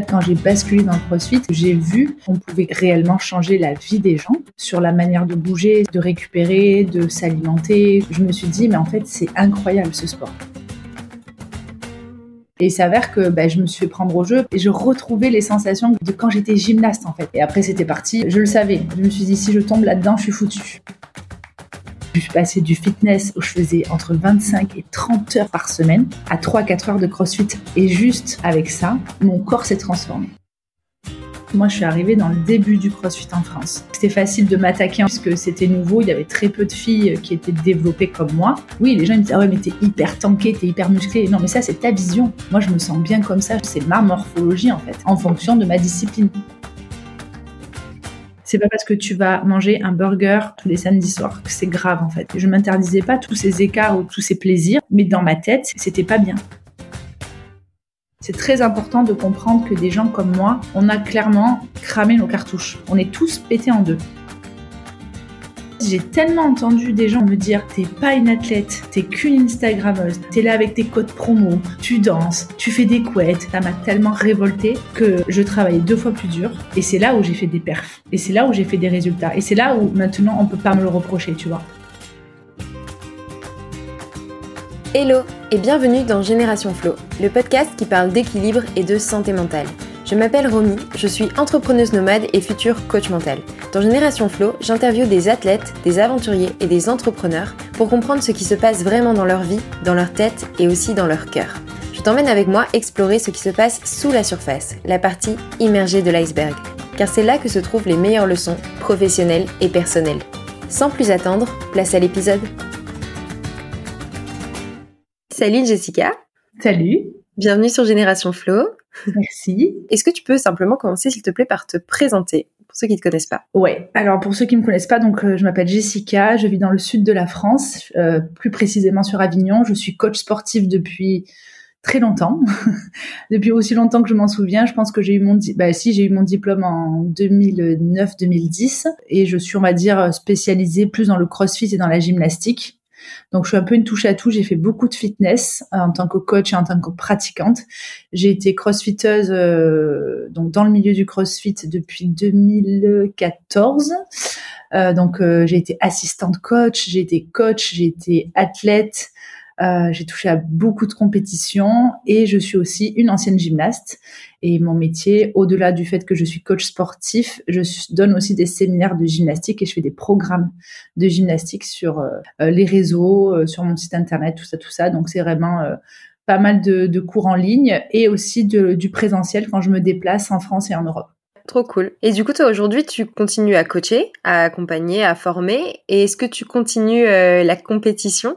fait, quand j'ai basculé dans le CrossFit, j'ai vu qu'on pouvait réellement changer la vie des gens sur la manière de bouger, de récupérer, de s'alimenter. Je me suis dit, mais en fait, c'est incroyable ce sport. Et il s'avère que bah, je me suis fait prendre au jeu et je retrouvais les sensations de quand j'étais gymnaste en fait. Et après c'était parti, je le savais. Je me suis dit si je tombe là-dedans, je suis foutu. Je suis passée du fitness où je faisais entre 25 et 30 heures par semaine à 3-4 heures de crossfit. Et juste avec ça, mon corps s'est transformé. Moi, je suis arrivée dans le début du CrossFit en France. C'était facile de m'attaquer puisque c'était nouveau. Il y avait très peu de filles qui étaient développées comme moi. Oui, les gens me disaient, ah ouais, mais t'es hyper tanké, t'es hyper musclé. Non, mais ça, c'est ta vision. Moi, je me sens bien comme ça. C'est ma morphologie, en fait, en fonction de ma discipline. C'est pas parce que tu vas manger un burger tous les samedis soirs que c'est grave en fait. Je m'interdisais pas tous ces écarts ou tous ces plaisirs, mais dans ma tête, c'était pas bien. C'est très important de comprendre que des gens comme moi, on a clairement cramé nos cartouches. On est tous pétés en deux. J'ai tellement entendu des gens me dire t'es pas une athlète, t'es qu'une Instagrammeuse, t'es là avec tes codes promo, tu danses, tu fais des couettes. Ça m'a tellement révolté que je travaillais deux fois plus dur et c'est là où j'ai fait des perfs et c'est là où j'ai fait des résultats et c'est là où maintenant on peut pas me le reprocher, tu vois. Hello et bienvenue dans Génération Flow, le podcast qui parle d'équilibre et de santé mentale. Je m'appelle Romy, je suis entrepreneuse nomade et future coach mental. Dans Génération Flow, j'interviewe des athlètes, des aventuriers et des entrepreneurs pour comprendre ce qui se passe vraiment dans leur vie, dans leur tête et aussi dans leur cœur. Je t'emmène avec moi explorer ce qui se passe sous la surface, la partie immergée de l'iceberg, car c'est là que se trouvent les meilleures leçons professionnelles et personnelles. Sans plus attendre, place à l'épisode. Salut Jessica. Salut. Bienvenue sur Génération Flow. Merci. Est-ce que tu peux simplement commencer, s'il te plaît, par te présenter pour ceux qui ne te connaissent pas? Ouais. Alors pour ceux qui ne me connaissent pas, donc euh, je m'appelle Jessica, je vis dans le sud de la France, euh, plus précisément sur Avignon. Je suis coach sportif depuis très longtemps, depuis aussi longtemps que je m'en souviens. Je pense que j'ai eu mon, bah si j'ai eu mon diplôme en 2009-2010 et je suis on va dire spécialisée plus dans le CrossFit et dans la gymnastique. Donc, je suis un peu une touche à tout. J'ai fait beaucoup de fitness euh, en tant que coach et en tant que pratiquante. J'ai été crossfiteuse euh, donc dans le milieu du crossfit depuis 2014. Euh, donc, j'ai été assistante coach, j'ai été coach, j'ai été athlète. Euh, j'ai touché à beaucoup de compétitions et je suis aussi une ancienne gymnaste. Et mon métier, au-delà du fait que je suis coach sportif, je donne aussi des séminaires de gymnastique et je fais des programmes de gymnastique sur euh, euh, les réseaux, sur mon site internet, tout ça, tout ça. Donc c'est vraiment pas mal de, cours en ligne et aussi du présentiel quand je me déplace en France et en Europe. Trop cool. Et du coup, toi, aujourd'hui, tu continues à coacher, à accompagner, à former. Et est-ce que tu continues la compétition?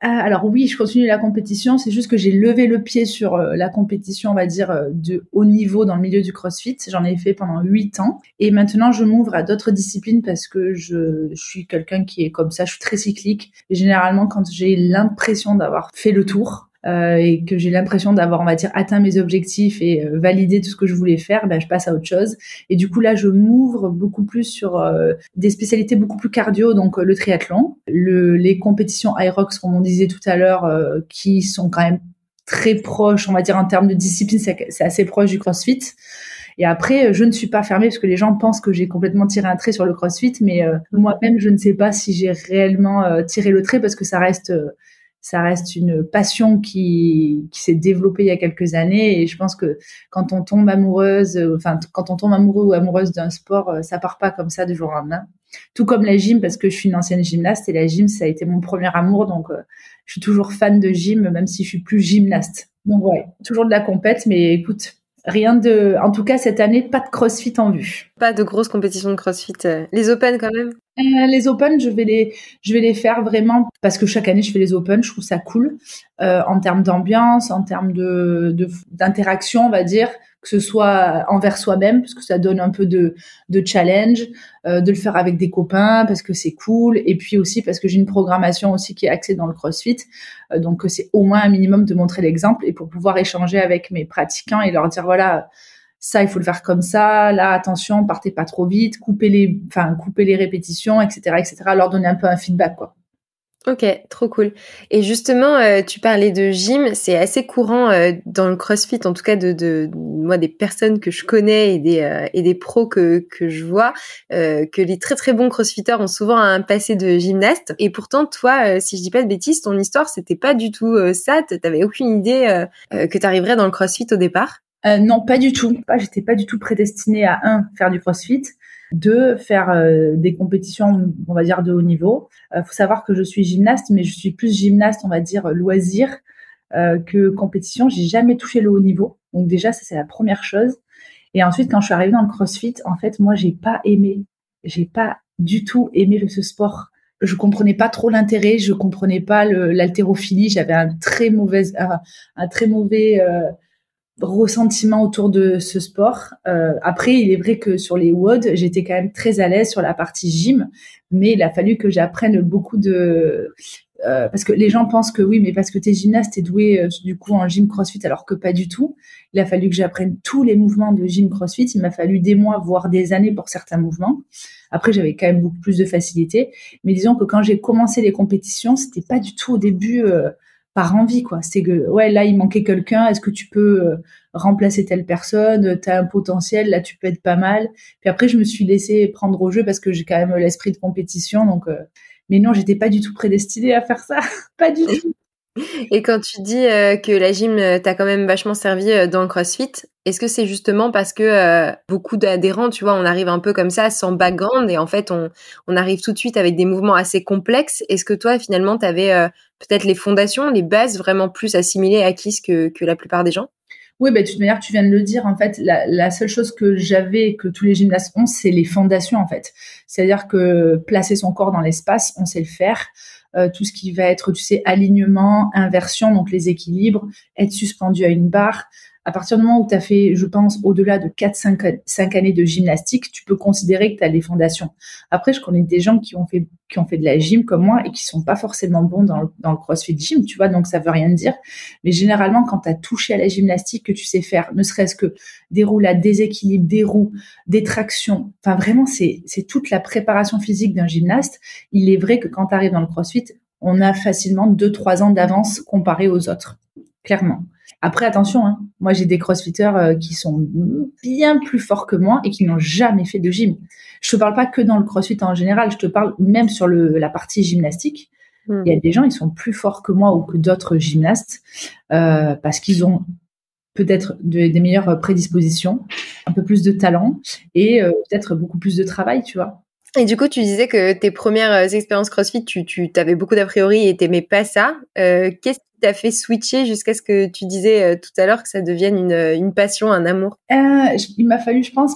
Ah, alors oui, je continue la compétition. C'est juste que j'ai levé le pied sur euh, la compétition, on va dire, euh, de haut niveau dans le milieu du CrossFit. J'en ai fait pendant huit ans. Et maintenant, je m'ouvre à d'autres disciplines parce que je, je suis quelqu'un qui est comme ça. Je suis très cyclique. Et généralement, quand j'ai l'impression d'avoir fait le tour, euh, et que j'ai l'impression d'avoir, on va dire, atteint mes objectifs et euh, validé tout ce que je voulais faire, ben, je passe à autre chose. Et du coup, là, je m'ouvre beaucoup plus sur euh, des spécialités beaucoup plus cardio, donc le triathlon, le, les compétitions Irox, comme on disait tout à l'heure, qui sont quand même très proches, on va dire, en termes de discipline, c'est assez proche du CrossFit. Et après, je ne suis pas fermée parce que les gens pensent que j'ai complètement tiré un trait sur le CrossFit, mais moi-même, je ne sais pas si j'ai réellement tiré le trait parce que ça reste ça reste une passion qui, qui s'est développée il y a quelques années et je pense que quand on tombe amoureuse, enfin quand on tombe amoureux ou amoureuse d'un sport, euh, ça part pas comme ça du jour au lendemain. Tout comme la gym parce que je suis une ancienne gymnaste et la gym ça a été mon premier amour donc euh, je suis toujours fan de gym même si je suis plus gymnaste. Donc ouais, toujours de la compète mais écoute, Rien de, en tout cas cette année, pas de CrossFit en vue. Pas de grosses compétitions de CrossFit. Euh, les Open quand même. Euh, les Open, je vais les, je vais les faire vraiment parce que chaque année je fais les Open. Je trouve ça cool euh, en termes d'ambiance, en termes de d'interaction, on va dire que ce soit envers soi-même, parce que ça donne un peu de, challenge, euh, de le faire avec des copains, parce que c'est cool, et puis aussi parce que j'ai une programmation aussi qui est axée dans le CrossFit, euh, donc c'est au moins un minimum de montrer l'exemple, et pour pouvoir échanger avec mes pratiquants et leur dire, voilà, ça, il faut le faire comme ça, là, attention, partez pas trop vite, coupez les, enfin, coupez les répétitions, etc., etc., leur donner un peu un feedback, quoi. Ok, trop cool. Et justement, euh, tu parlais de gym, c'est assez courant euh, dans le CrossFit, en tout cas de, de, moi des personnes que je connais et des euh, et des pros que que je vois, que les très très bons CrossFitters ont souvent un passé de gymnaste. Et pourtant, toi, si je dis pas de bêtises, ton histoire c'était pas du tout ça. T'avais aucune idée que t'arriverais dans le CrossFit au départ? non, pas du tout. J'étais pas du tout prédestinée à un faire du CrossFit de faire euh, des compétitions, on va dire, de haut niveau. Il euh, faut savoir que je suis gymnaste, mais je suis plus gymnaste, on va dire, loisir euh, que compétition. J'ai jamais touché le haut niveau. Donc déjà, ça, c'est la première chose. Et ensuite, quand je suis arrivée dans le CrossFit, en fait, moi, j'ai pas aimé. J'ai pas du tout aimé ce sport. Je comprenais pas trop l'intérêt, je comprenais pas l'haltérophilie. J'avais un très mauvais, un, très mauvais ressentiment autour de ce sport. Euh, après, il est vrai que sur les WOD, j'étais quand même très à l'aise sur la partie gym, mais il a fallu que j'apprenne beaucoup de... Euh, parce que les gens pensent que oui, mais parce que tu es gymnaste, tu es doué euh, du coup en gym crossfit, alors que pas du tout. Il a fallu que j'apprenne tous les mouvements de gym crossfit. Il m'a fallu des mois, voire des années pour certains mouvements. Après, j'avais quand même beaucoup plus de facilité. Mais disons que quand j'ai commencé les compétitions, c'était pas du tout au début par envie quoi. C'est que ouais là il manquait quelqu'un est-ce que tu peux euh, remplacer telle personne? Tu as un potentiel là tu peux être pas mal. Puis après je me suis laissée prendre au jeu parce que j'ai quand même l'esprit de compétition donc euh, mais non j'étais pas du tout prédestinée à faire ça. Pas du tout et quand tu dis euh, que la gym t'a quand même vachement servi dans le CrossFit, est-ce que c'est justement parce que beaucoup d'adhérents, tu vois, on arrive un peu comme ça, sans background, et en fait, on, on arrive tout de suite avec des mouvements assez complexes. Est-ce que toi, finalement, tu avais peut-être les fondations, les bases vraiment plus assimilées, acquises que, que la plupart des gens? Oui, bah, de toute manière, tu viens de le dire. En fait, la, seule chose que j'avais, que tous les gymnastes ont, c'est les fondations, en fait. C'est-à-dire que placer son corps dans l'espace, on sait le faire. Euh, tout ce qui va être, tu sais, alignement, inversion, donc les équilibres, être suspendu à une barre, à partir du moment où tu as fait, je pense, au-delà de 4-5 années de gymnastique, tu peux considérer que tu as les fondations. Après, je connais des gens qui ont fait, qui ont fait de la gym comme moi et qui sont pas forcément bons dans le, dans le crossfit gym, tu vois, donc ça veut rien dire. Mais généralement, quand tu as touché à la gymnastique, que tu sais faire, ne serait-ce que des roulades, des équilibres, des roues, des tractions, enfin vraiment, c'est toute la préparation physique d'un gymnaste. Il est vrai que quand tu arrives dans le crossfit, on a facilement 2-3 ans d'avance comparé aux autres, clairement. Après, attention, hein, moi j'ai des crossfitters euh, qui sont bien plus forts que moi et qui n'ont jamais fait de gym. Je te parle pas que dans le crossfit en général, je te parle même sur le, la partie gymnastique. Hmm. Il y a des gens, ils sont plus forts que moi ou que d'autres gymnastes euh, parce qu'ils ont peut-être des meilleures prédispositions, un peu plus de talent et euh, peut-être beaucoup plus de travail, tu vois. Et du coup, tu disais que tes premières expériences CrossFit, tu, tu avais beaucoup d'a priori et t'aimais pas ça. Qu'est-ce t'a fait switcher jusqu'à ce que tu disais euh, tout à l'heure que ça devienne une, une passion, un amour? Euh, Il m'a fallu, je pense,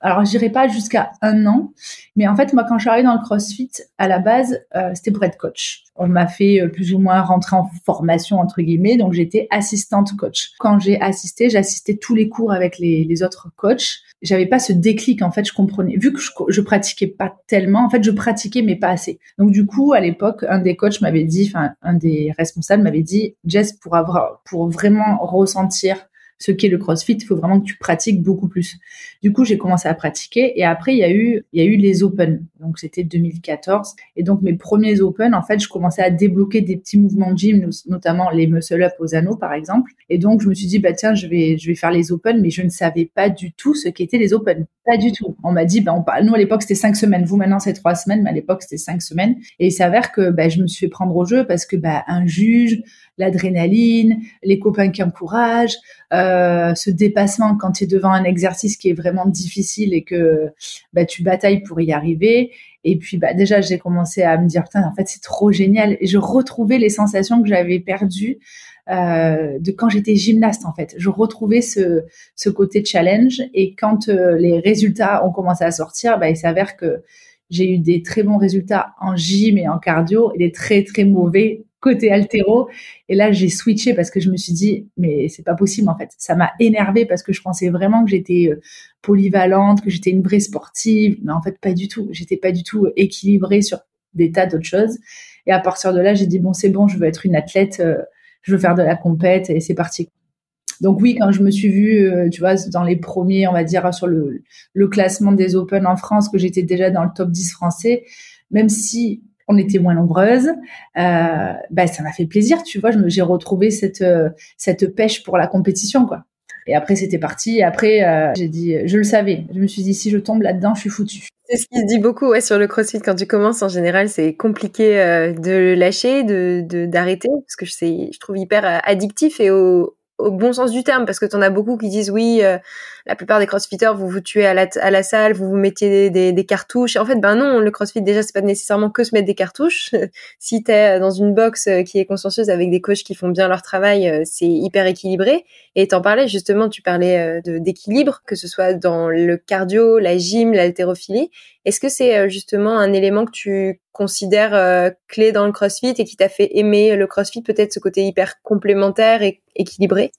alors je dirais pas jusqu'à un an, mais en fait moi quand je suis arrivée dans le CrossFit à la base euh, c'était pour être coach. On m'a fait euh, plus ou moins rentrer en formation entre guillemets, donc j'étais assistante coach. Quand j'ai assisté, j'assistais tous les cours avec les, les autres coachs. J'avais pas ce déclic en fait, je comprenais vu que je, je pratiquais pas tellement, en fait je pratiquais mais pas assez. Donc du coup à l'époque un des coachs m'avait dit, enfin un des responsables m'avait dit Jess pour avoir pour vraiment ressentir ce qu'est le CrossFit, il faut vraiment que tu pratiques beaucoup plus. Du coup, j'ai commencé à pratiquer et après il y a eu les Open. Donc c'était 2014 et donc mes premiers Open, en fait, je commençais à débloquer des petits mouvements de gym, notamment les muscle up aux anneaux par exemple. Et donc je me suis dit bah tiens, je vais faire les Open, mais je ne savais pas du tout ce qu'étaient les Open. Pas du tout. On m'a dit bah nous à l'époque c'était cinq semaines, vous maintenant c'est trois semaines, mais à l'époque c'était cinq semaines. Et il s'avère que bah, je me suis fait prendre au jeu parce que bah un juge, l'adrénaline, les copains qui encouragent, euh, ce dépassement quand tu es devant un exercice qui est vraiment difficile et que bah, tu batailles pour y arriver. Et puis bah, déjà, j'ai commencé à me dire, putain, en fait, c'est trop génial. Et je retrouvais les sensations que j'avais perdues euh, de quand j'étais gymnaste, en fait. Je retrouvais ce, ce côté challenge. Et quand euh, les résultats ont commencé à sortir, bah, il s'avère que j'ai eu des très bons résultats en gym et en cardio et des très, très mauvais côté altéro. Et là, j'ai switché parce que je me suis dit, mais c'est pas possible en fait. Ça m'a énervé parce que je pensais vraiment que j'étais euh, polyvalente, que j'étais une vraie sportive, mais en fait pas du tout. J'étais pas du tout équilibrée sur des tas d'autres choses. Et à partir de là, j'ai dit bon, c'est bon, je veux être une athlète, euh, je veux faire de la compète et c'est parti. Donc oui, quand je me suis vue, euh, tu vois, dans les premiers, on va dire, sur le, le classement des Open en France, que j'étais déjà dans le top 10 français, même si on était moins nombreuses. Euh, bah, ça m'a fait plaisir, tu vois. J'ai retrouvé cette euh, cette pêche pour la compétition, quoi. Et après, c'était parti. Après, euh, j'ai dit, je le savais. Je me suis dit, si je tombe là-dedans, je suis foutue. C'est ce qui se dit beaucoup ouais, sur le crossfit. Quand tu commences, en général, c'est compliqué de lâcher, de d'arrêter, parce que je trouve hyper addictif et au, bon sens du terme, parce que tu en as beaucoup qui disent oui, la plupart des crossfitters, vous vous tuez à la, à la salle, vous vous mettez des, des, cartouches. En fait, ben non, le crossfit, déjà, c'est pas nécessairement que se mettre des cartouches. si tu es dans une box euh, qui est consciencieuse avec des coachs qui font bien leur travail, euh, c'est hyper équilibré. Et t'en parlais justement, tu parlais d'équilibre, que ce soit dans le cardio, la gym, l'haltérophilie. Est-ce que c'est justement un élément que tu considères clé dans le CrossFit et qui t'a fait aimer le CrossFit, peut-être ce côté hyper complémentaire et équilibré?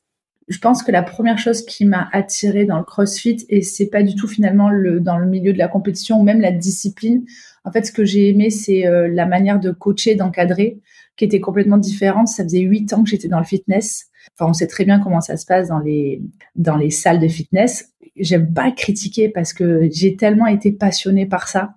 Je pense que la première chose qui m'a attirée dans le CrossFit, et c'est pas du tout finalement le, dans le milieu de la compétition ou même la discipline, en fait, ce que j'ai aimé, c'est euh, la manière de coacher, d'encadrer, qui était complètement différente. Ça faisait huit ans que j'étais dans le fitness. Enfin, on sait très bien comment ça se passe dans les, dans les salles de fitness. J'aime pas critiquer parce que j'ai tellement été passionnée par ça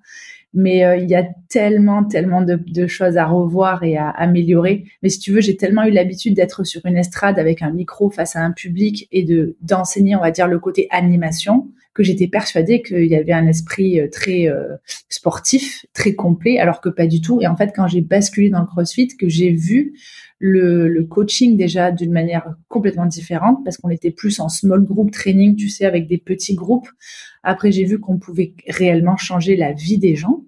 mais euh, il y a tellement, tellement de, choses à revoir et à améliorer. Mais si tu veux, j'ai tellement eu l'habitude d'être sur une estrade avec un micro face à un public et de d'enseigner, on va dire, le côté animation, que j'étais persuadée qu'il y avait un esprit euh, très euh, sportif, très complet, alors que pas du tout. Et en fait, quand j'ai basculé dans le CrossFit, que j'ai vu le, coaching déjà d'une manière complètement différente parce qu'on était plus en small group training, tu sais, avec des petits groupes. Après, j'ai vu qu'on pouvait réellement changer la vie des gens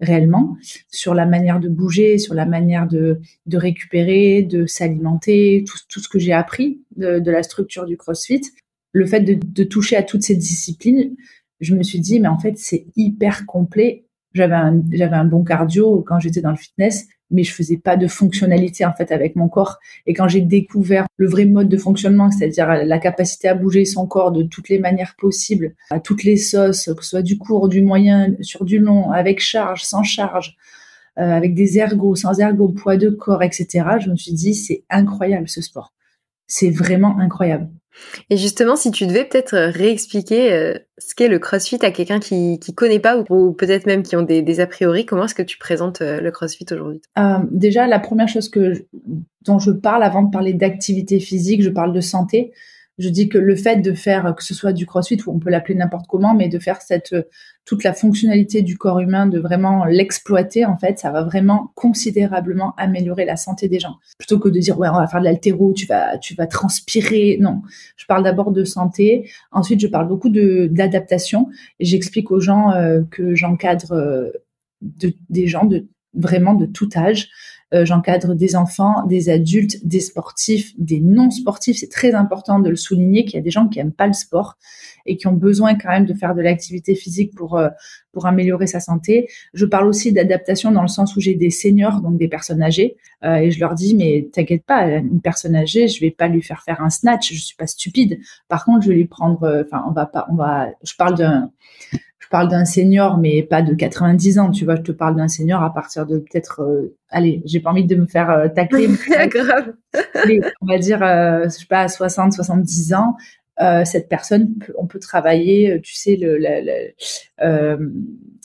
réellement sur la manière de bouger, sur la manière de, récupérer, de s'alimenter, tout, ce que j'ai appris de, la structure du CrossFit. Le fait de, de, toucher à toutes ces disciplines, je me suis dit, mais en fait, c'est hyper complet. J'avais un, un bon cardio quand j'étais dans le fitness, mais je faisais pas de fonctionnalité en fait avec mon corps. Et quand j'ai découvert le vrai mode de fonctionnement, c'est-à-dire la capacité à bouger son corps de toutes les manières possibles, à toutes les sauces, que ce soit du court, du moyen, sur du long, avec charge, sans charge, euh, avec des ergots, sans ergots, poids de corps, etc. Je me suis dit c'est incroyable ce sport. C'est vraiment incroyable. Et justement, si tu devais peut-être euh, réexpliquer euh, ce qu'est le CrossFit à quelqu'un qui qui connaît pas ou, peut-être même qui ont des, a priori, comment est-ce que tu présentes euh, le CrossFit aujourd'hui? Déjà, la première chose que dont je parle avant de parler d'activité physique, je parle de santé. Je dis que le fait de faire, que ce soit du crossfit, ou on peut l'appeler n'importe comment, mais de faire cette, toute la fonctionnalité du corps humain, de vraiment l'exploiter, en fait, ça va vraiment considérablement améliorer la santé des gens. Plutôt que de dire, ouais, on va faire de l'altéro, tu vas, tu vas transpirer. Non. Je parle d'abord de santé. Ensuite, je parle beaucoup d'adaptation. J'explique aux gens euh, que j'encadre euh, des gens de vraiment de tout âge. Euh, j'encadre des enfants, des adultes, des sportifs, des non-sportifs. C'est très important de le souligner qu'il y a des gens qui aiment pas le sport et qui ont besoin quand même de faire de l'activité physique pour euh, pour améliorer sa santé. Je parle aussi d'adaptation dans le sens où j'ai des seniors, donc des personnes âgées, euh, et je leur dis mais t'inquiète pas, une personne âgée, je vais pas lui faire faire un snatch, je suis pas stupide. Par contre, je vais lui prendre, enfin on va pas, on va, je parle d'un parle d'un senior, mais pas de 90 ans, tu vois. Je te parle d'un senior à partir de peut-être, euh, allez, j'ai pas envie de me faire euh, tacler. grave. on va dire, euh, je sais pas, à 60, 70 ans. Cette personne, on peut travailler, tu sais, le,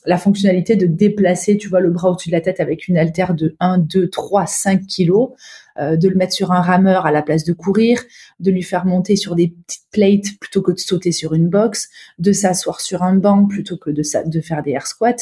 la fonctionnalité de déplacer, le bras au-dessus de la tête avec une haltère de 1, 2, 3, 5 kilos, euh, de le mettre sur un rameur à la place de courir, de lui faire monter sur des petites plates plutôt que de sauter sur une box, de s'asseoir sur un banc plutôt que de, de faire des air squats.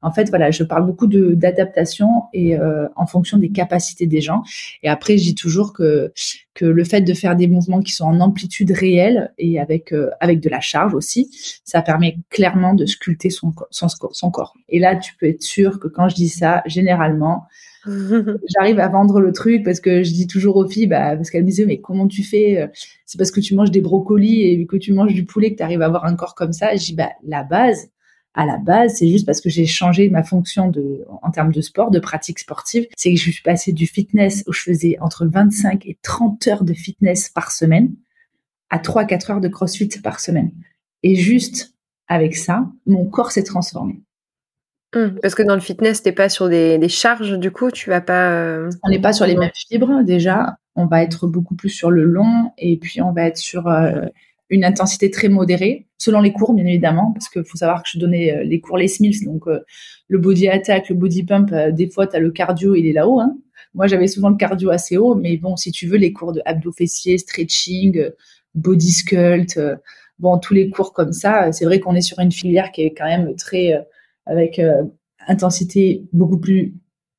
En fait, voilà, je parle beaucoup d'adaptation et euh, en fonction des capacités des gens. Et après, je dis toujours que que le fait de faire des mouvements qui sont en amplitude réelle et avec euh, avec de la charge aussi, ça permet clairement de sculpter son son, son corps. Et là, tu peux être sûr que quand je dis ça, généralement, j'arrive à vendre le truc parce que je dis toujours aux filles, bah, parce qu'elles me disaient, mais comment tu fais euh, C'est parce que tu manges des brocolis et que tu manges du poulet que tu arrives à avoir un corps comme ça. je dis, bah, la base, à la base, c'est juste parce que j'ai changé ma fonction en termes de sport, de pratique sportive. C'est que je suis passée du fitness où je faisais entre 25 et 30 heures de fitness par semaine à 3-4 heures de crossfit par semaine. Et juste avec ça, mon corps s'est transformé. Hum, parce que dans le fitness, t'es pas sur des, charges, du coup, tu vas pas. Euh, on n'est pas sur les mêmes fibres déjà. On va être beaucoup plus sur le long et puis on va être sur euh, une intensité très modérée, selon les cours, bien évidemment, parce qu'il faut savoir que je donnais les cours Les Mills, donc le body attack, le body pump, des fois, tu as le cardio, il est là-haut. Hein. Moi, j'avais souvent le cardio assez haut, mais bon, si tu veux, les cours de abdos fessiers, stretching, body sculpt, bon, tous les cours comme ça, c'est vrai qu'on est sur une filière qui est quand même très, avec intensité beaucoup plus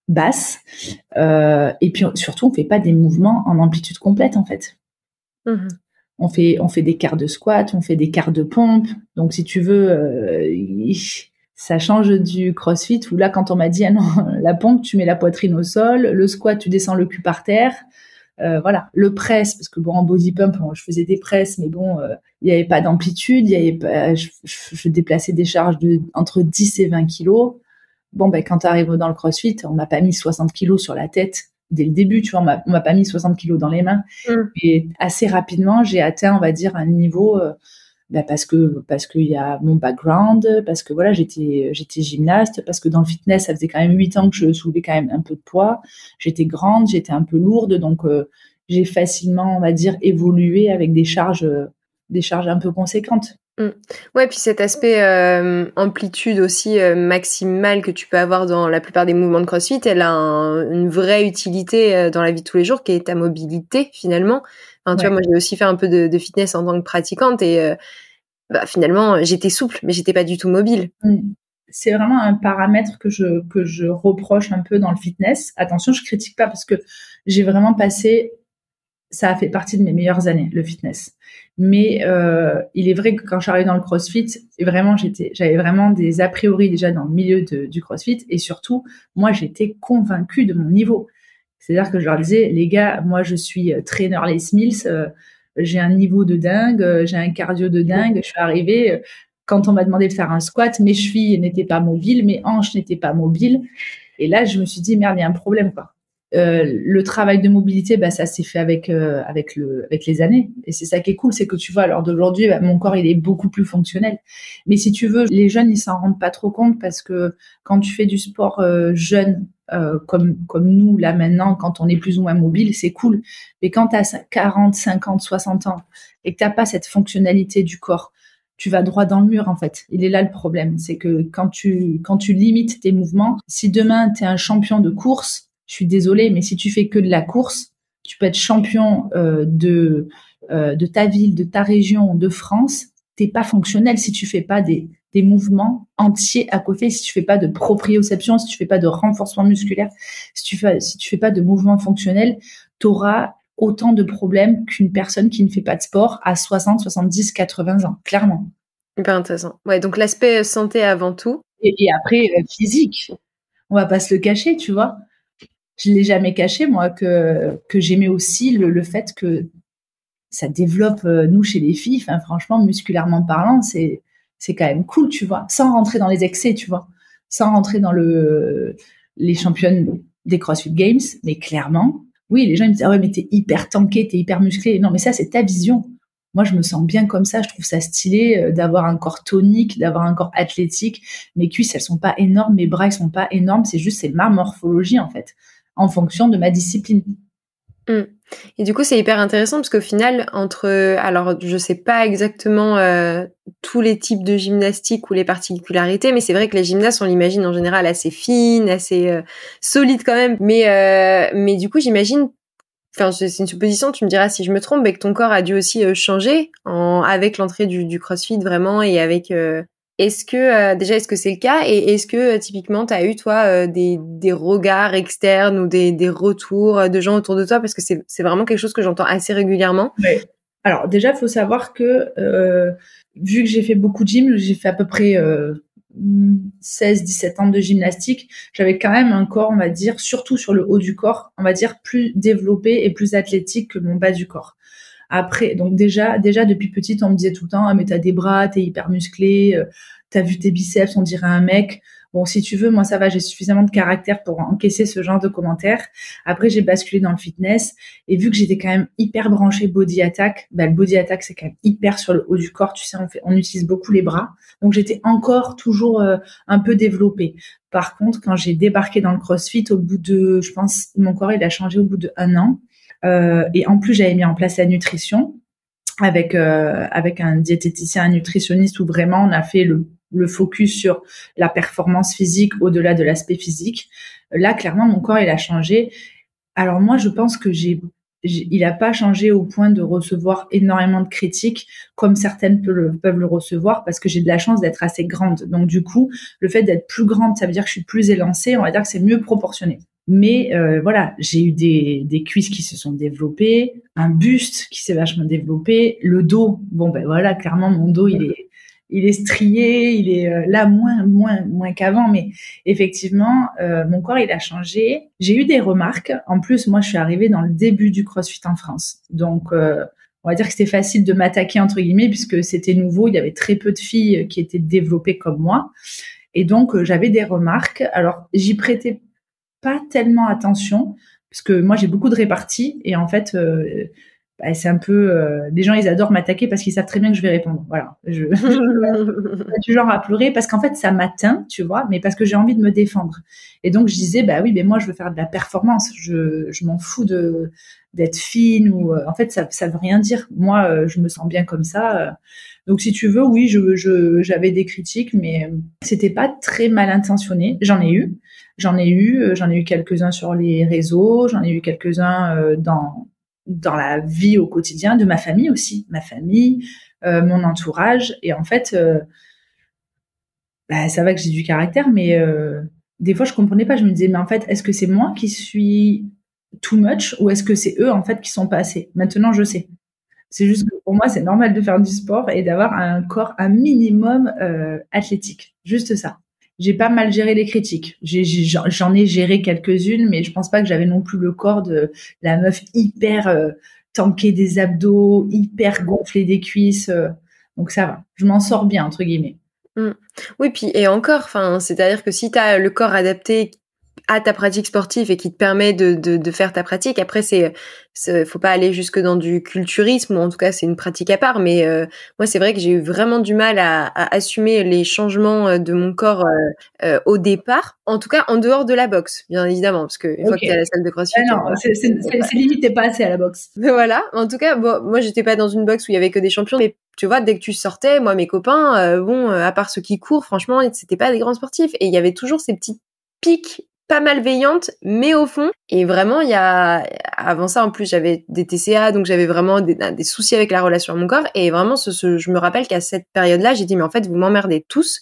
basse. Euh, et puis surtout, on fait pas des mouvements en amplitude complète en fait. Mmh on fait on fait des quarts de squat, on fait des quarts de pompe. Donc si tu veux, euh, ça change du CrossFit où là quand on m'a dit ah non la pompe tu mets la poitrine au sol, le squat tu descends le cul par terre. Euh, voilà, le press, parce que bon, en body pump, je faisais des presses, mais bon, il n'y avait pas d'amplitude, il y avait pas, je, je, déplaçais des charges de entre 10 et 20 kilos bon, ben, quand tu arrives dans le crossfit, on m'a pas mis 60 kilos sur la tête dès le début, tu vois, on m'a pas mis 60 kilos dans les mains. Mm. Et assez rapidement, j'ai atteint, on va dire, un niveau, euh, ben, parce que, parce qu'il y a mon background, parce que voilà, j'étais, j'étais gymnaste, parce que dans le fitness, ça faisait quand même 8 ans que je soulevais quand même un peu de poids. J'étais grande, j'étais un peu lourde, donc, euh, j'ai facilement, on va dire, évolué avec des charges, des charges un peu conséquentes. Mm. Ouais, puis cet aspect euh, amplitude aussi euh, maximale que tu peux avoir dans la plupart des mouvements de CrossFit, elle a une vraie utilité euh, dans la vie de tous les jours, qui est ta mobilité finalement. Enfin, Tu vois, moi j'ai aussi fait un peu de, fitness en tant que pratiquante et bah, finalement j'étais souple, mais j'étais pas du tout mobile. Mm. C'est vraiment un paramètre que je que je reproche un peu dans le fitness. Attention, je critique pas parce que j'ai vraiment passé ça a fait partie de mes meilleures années, le fitness. Mais euh, il est vrai que quand je suis arrivée dans le CrossFit, vraiment, j'étais, j'avais vraiment des a priori déjà dans le milieu du CrossFit, et surtout, moi, j'étais convaincue de mon niveau. C'est-à-dire que je leur disais, les gars, moi, je suis euh, trainer Les Mills, euh, j'ai un niveau de dingue, j'ai un cardio de dingue. Je suis arrivée, quand on m'a demandé de faire un squat, mes chevilles n'étaient pas mobiles, mes hanches n'étaient pas mobiles. Et là, je me suis dit, merde, il y a un problème, quoi. Euh, le travail de mobilité, bah, ça s'est fait avec euh, avec le avec les années, et c'est ça qui est cool, c'est que tu vois, alors d'aujourd'hui, bah, mon corps il est beaucoup plus fonctionnel. Mais si tu veux, les jeunes ils s'en rendent pas trop compte parce que quand tu fais du sport euh, comme comme nous là maintenant, quand on est plus ou moins mobile, c'est cool. Mais quand tu as 40, 50, 60 ans et que t'as pas cette fonctionnalité du corps, tu vas droit dans le mur en fait. Il est là le problème, c'est que quand tu quand tu limites tes mouvements, si demain tu es un champion de course je suis désolée, mais si tu fais que de la course, tu peux être champion euh, de euh, de ta ville, de ta région, de France. T'es pas fonctionnel si tu fais pas des des mouvements entiers à côté, si tu fais pas de proprioception, si tu fais pas de renforcement musculaire, si tu fais si tu fais pas de mouvements fonctionnels, tu auras autant de problèmes qu'une personne qui ne fait pas de sport à 60, 70, 80 ans, clairement. Hyper intéressant. Ouais, donc l'aspect santé avant tout. Et, et après, euh, physique. On va pas se le cacher, tu vois je l'ai jamais caché moi que que j'aimais aussi le, le, fait que ça développe euh, nous chez les filles. Enfin, franchement, musculairement parlant, c'est c'est quand même cool, tu vois, sans rentrer dans les excès, tu vois, sans rentrer dans le les championnes des CrossFit Games, mais clairement, oui, les gens ils me disent ah ouais mais t'es hyper tanké, t'es hyper musclé. Non mais ça c'est ta vision. Moi, je me sens bien comme ça. Je trouve ça stylé euh, d'avoir un corps tonique, d'avoir un corps athlétique. Mes cuisses, elles sont pas énormes, mes bras, ils sont pas énormes. C'est juste, c'est ma morphologie, en fait en fonction de ma discipline. Hmm. Et du coup, c'est hyper intéressant parce qu'au final, entre, alors je sais pas exactement euh, tous les types de gymnastique ou les particularités, mais c'est vrai que les gymnastes, on l'imagine en général assez fines, assez euh, solides quand même. Mais euh, mais du coup, j'imagine, enfin c'est une supposition, tu me diras si je me trompe, mais que ton corps a dû aussi changer en, avec l'entrée du, du CrossFit vraiment et avec est-ce que euh, déjà est-ce que c'est le cas? Et est-ce que euh, typiquement tu as eu toi euh, des, des, regards externes ou des, des, retours de gens autour de toi? Parce que c'est vraiment quelque chose que j'entends assez régulièrement. Oui. Alors déjà, faut savoir que vu que j'ai fait beaucoup de gym, j'ai fait à peu près 16-17 ans de gymnastique, j'avais quand même un corps, on va dire, surtout sur le haut du corps, on va dire plus développé et plus athlétique que mon bas du corps. Après, donc déjà, déjà depuis petite, on me disait tout le temps, ah mais t'as des bras, t'es hyper musclé, euh, t'as vu tes biceps, on dirait un mec. Bon, si tu veux, moi ça va, j'ai suffisamment de caractère pour encaisser ce genre de commentaires. Après, j'ai basculé dans le fitness et vu que j'étais quand même hyper branchée body attack, bah, le body attack c'est quand même hyper sur le haut du corps. Tu sais, on, fait, on utilise beaucoup les bras, donc j'étais encore toujours euh, un peu développée. Par contre, quand j'ai débarqué dans le CrossFit, au bout de, je pense, mon corps il a changé au bout de un an. Euh, et en plus, j'avais mis en place la nutrition. avec avec un diététicien, un nutritionniste où vraiment on a fait le le focus sur la performance physique au-delà de l'aspect physique. Là, clairement, mon corps, il a changé. Alors moi, je pense que j'ai, il n'a pas changé au point de recevoir énormément de critiques comme certaines peuvent le, peuvent le recevoir parce que j'ai de la chance d'être assez grande. Donc du coup, le fait d'être plus grande, ça veut dire que je suis plus élancée. On va dire que c'est mieux proportionné. Mais euh, voilà, j'ai eu des, des cuisses qui se sont développées, un buste qui s'est vachement développé, le dos. Bon ben voilà, clairement mon dos il est il est strié, il est euh, là moins moins moins qu'avant, mais effectivement, euh, mon corps il a changé. J'ai eu des remarques. En plus, moi, je suis arrivée dans le début du CrossFit en France, donc on va dire que c'était facile de m'attaquer entre guillemets puisque c'était nouveau. Il y avait très peu de filles qui étaient développées comme moi, et donc j'avais des remarques. Alors j'y prêtais pas tellement attention parce que moi j'ai beaucoup de réparties et en fait bah, c'est un peu euh, les gens ils adorent m'attaquer parce qu'ils savent très bien que je vais répondre. Voilà. Je, du genre à pleurer parce qu'en fait ça m'atteint tu vois mais parce que j'ai envie de me défendre. Et donc je disais bah oui mais moi je veux faire de la performance. Je, je m'en fous de d'être fine ou euh, en fait ça ça veut rien dire. Moi euh, je me sens bien comme ça. Donc si tu veux oui je j'avais des critiques mais c'était pas très mal intentionné. J'en ai eu j'en ai eu j'en ai eu quelques uns sur les réseaux j'en ai eu quelques uns dans dans la vie au quotidien de ma famille aussi, ma famille, euh, mon entourage. Et en fait, euh, bah, ça va que j'ai du caractère, mais euh, des fois je comprenais pas. Je me disais, mais en fait, est-ce que c'est moi qui suis too much ou est-ce que c'est eux en fait qui sont pas assez? Maintenant, je sais. C'est juste que pour moi, c'est normal de faire du sport et d'avoir un corps un minimum athlétique. Juste ça j'ai pas mal géré les critiques. J'en ai, géré quelques-unes, mais je pense pas que j'avais non plus le corps de la meuf hyper euh, tankée des abdos, hyper gonflée des cuisses. Euh. donc ça va, je m'en sors bien entre guillemets. Mmh. Oui, puis et encore, c'est-à-dire que si tu as le corps adapté à ta pratique sportive et qui te permet de, de, de faire ta pratique. Après, c'est, faut pas aller jusque dans du culturisme ou en tout cas c'est une pratique à part. Mais euh, moi, c'est vrai que j'ai eu vraiment du mal à, à, assumer les changements euh, de mon corps euh, euh, au départ. En tout cas, en dehors de la boxe, bien évidemment, parce que une fois que tu à la salle de CrossFit, ah non, c'est limite, pas assez à la boxe. Mais voilà. En tout cas, bon, moi, j'étais pas dans une boxe où il y avait que des champions, mais tu vois, dès que tu sortais, moi, mes copains, bon, à part ceux qui courent, franchement, c'était pas des grands sportifs. Et il y avait toujours ces petits pics pas malveillante, mais au fond. Et vraiment, il y a, avant ça, en plus, j'avais des TCA, donc j'avais vraiment des, des, soucis avec la relation à mon corps. Et vraiment, ce, je me rappelle qu'à cette période-là, j'ai dit, mais en fait, vous m'emmerdez tous.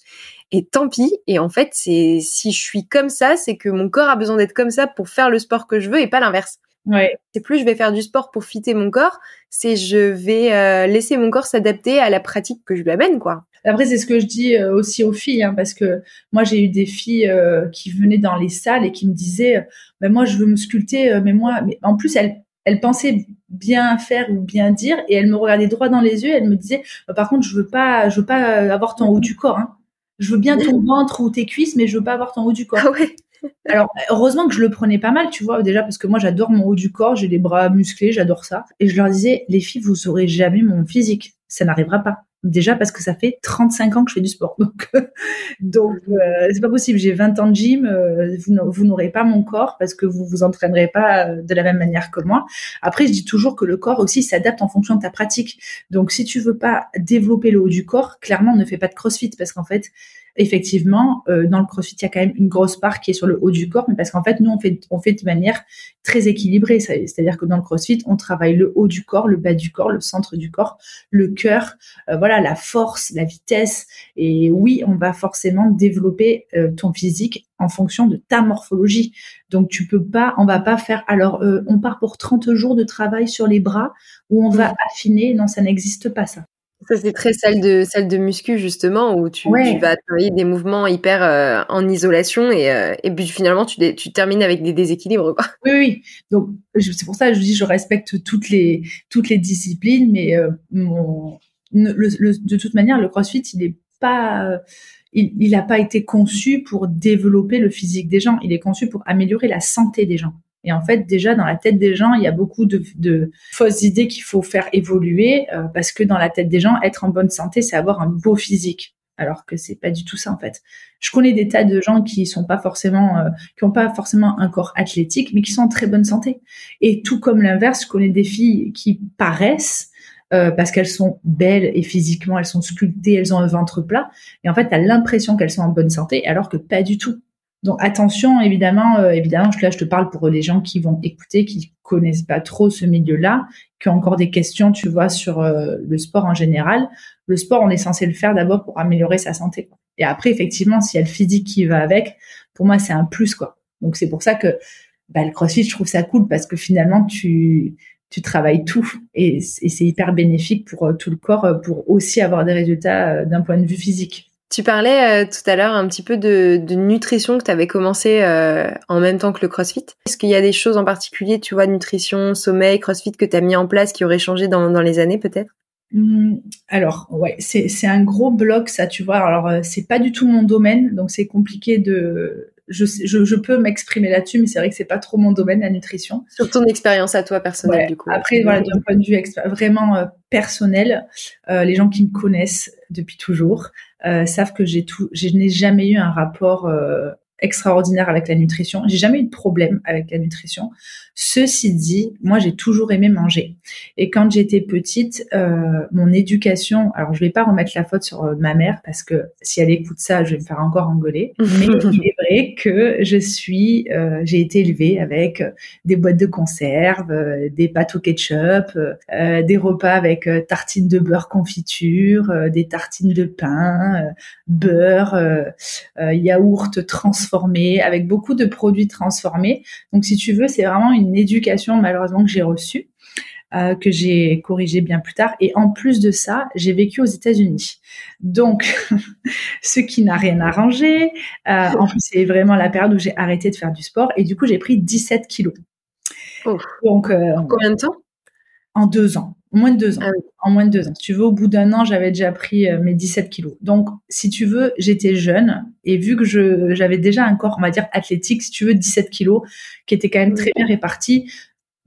Et tant pis. Et en fait, c'est, si je suis comme ça, c'est que mon corps a besoin d'être comme ça pour faire le sport que je veux et pas l'inverse. Ouais. C'est plus je vais faire du sport pour fitter mon corps, c'est je vais euh, laisser mon corps s'adapter à la pratique que je lui amène, quoi. Après, c'est ce que je dis euh, aussi aux filles, hein, parce que moi, j'ai eu des filles euh, qui venaient dans les salles et qui me disaient, ben moi, je veux me sculpter, mais moi, mais en plus, elles, elles pensaient bien faire ou bien dire, et elles me regardaient droit dans les yeux, et elles me disaient, bah, par contre, je veux pas, je veux pas avoir ton haut du corps. Hein. Je veux bien ton ventre ou tes cuisses, mais je veux pas avoir ton haut du corps. Ah ouais. Alors, heureusement que je le prenais pas mal, tu vois, déjà parce que moi, j'adore mon haut du corps, j'ai les bras musclés, j'adore ça. Et je leur disais, les filles, vous saurez jamais mon physique. Ça n'arrivera pas. Déjà parce que ça fait 35 ans que je fais du sport. Donc, euh, c'est pas possible. J'ai 20 ans de gym. Euh, vous n'aurez pas mon corps parce que vous vous entraînerez pas euh, de la même manière que moi. Après, je dis toujours que le corps aussi s'adapte en fonction de ta pratique. Donc, si tu veux pas développer le haut du corps, clairement, ne fais pas de crossfit parce qu'en fait, effectivement, euh, dans le CrossFit, il y a quand même une grosse part qui est sur le haut du corps, mais parce qu'en fait, nous, on fait, on fait de manière très équilibrée. C'est-à-dire que dans le CrossFit, on travaille le haut du corps, le bas du corps, le centre du corps, le cœur, euh, voilà, la force, la vitesse. Et oui, on va forcément développer euh, ton physique en fonction de ta morphologie. Donc tu peux pas, on va pas faire. Alors on part pour 30 jours de travail sur les bras où on va affiner. Non, ça n'existe pas ça. Ça, c'est très salle de, salle de muscu, justement, où tu, tu vas travailler des mouvements hyper euh, en isolation et, euh, et puis finalement, tu, tu termines avec des déséquilibres. Quoi. Oui, oui. Donc, c'est pour ça que je dis, je respecte toutes les, toutes les disciplines, mais euh, mon, le, de toute manière, le crossfit, il n'est pas. il n'a pas été conçu pour développer le physique des gens, il est conçu pour améliorer la santé des gens. Et en fait, déjà dans la tête des gens, il y a beaucoup de, fausses idées qu'il faut faire évoluer euh, parce que dans la tête des gens, être en bonne santé, c'est avoir un beau physique. Alors que c'est pas du tout ça en fait. Je connais des tas de gens qui sont pas forcément, euh, qui ont pas forcément un corps athlétique, mais qui sont en très bonne santé. Et tout comme l'inverse, je connais des filles qui paraissent euh, parce qu'elles sont belles et physiquement elles sont sculptées, elles ont un ventre plat. Et en fait, tu as l'impression qu'elles sont en bonne santé, alors que pas du tout. Donc attention, évidemment, euh, évidemment, là je te parle pour les gens qui vont écouter, qui connaissent pas trop ce milieu-là, qui ont encore des questions, tu vois, sur euh, le sport en général. Le sport, on est censé le faire d'abord pour améliorer sa santé. Et après, effectivement, s'il y a le physique qui va avec, pour moi, c'est un plus, quoi. Donc c'est pour ça que bah, le CrossFit, je trouve ça cool parce que finalement, tu tu travailles tout et, c'est hyper bénéfique pour euh, tout le corps, pour aussi avoir des résultats d'un point de vue physique. Tu parlais euh, tout à l'heure un petit peu de, nutrition que tu avais commencé euh, en même temps que le CrossFit. Est-ce qu'il y a des choses en particulier, tu vois, nutrition, sommeil, CrossFit que tu as mis en place qui auraient changé dans, les années peut-être? Mmh, alors ouais, c'est un gros bloc ça, tu vois. Alors euh, c'est pas du tout mon domaine, donc c'est compliqué de je, je, peux m'exprimer là-dessus, mais c'est vrai que c'est pas trop mon domaine, la nutrition. Sur ton expérience à toi personnelle, du coup. Après, voilà, d'un point de vue vraiment euh, personnel, euh, les gens qui me connaissent depuis toujours euh, savent que j'ai tout, je n'ai jamais eu un rapport extraordinaire avec la nutrition. J'ai jamais eu de problème avec la nutrition. Ceci dit, moi j'ai toujours aimé manger. Et quand j'étais petite, euh, mon éducation, alors je vais pas remettre la faute sur euh, ma mère parce que si elle écoute ça, je vais me faire encore engueuler. Mais il est vrai que je suis, euh, j'ai été élevée avec des boîtes de conserve, des pâtes au ketchup, des repas avec tartines de beurre confiture, des tartines de pain, beurre, yaourt transformé transformés, avec beaucoup de produits transformés. Donc, si tu veux, c'est vraiment une éducation malheureusement que j'ai reçue. Euh, que j'ai corrigé bien plus tard. Et en plus de ça, j'ai vécu aux États-Unis. Donc, ce qui n'a rien arrangé. Euh, en plus, c'est vraiment la période où j'ai arrêté de faire du sport. Et du coup, j'ai pris 17 kilos. Oh. Donc, euh, combien de temps? En deux ans. Moins de deux ans. Ah en moins de deux ans. Si tu veux, au bout d'un an, j'avais déjà pris euh, mes 17 kilos. Donc, si tu veux, j'étais jeune et vu que je, j'avais déjà un corps, on va dire, athlétique, si tu veux, 17 kilos, qui était quand même très bien réparti,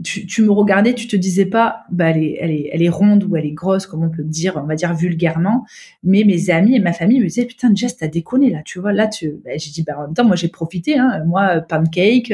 tu, tu, me regardais, tu te disais pas, bah, elle est, elle est, elle est ronde ou elle est grosse, comme on peut dire, on va dire vulgairement. Mais mes amis et ma famille me disaient, putain, Jess, t'as déconné, là, tu vois, là, tu, bah, j'ai dit, bah, en même temps, moi, j'ai profité, hein, moi, pancake,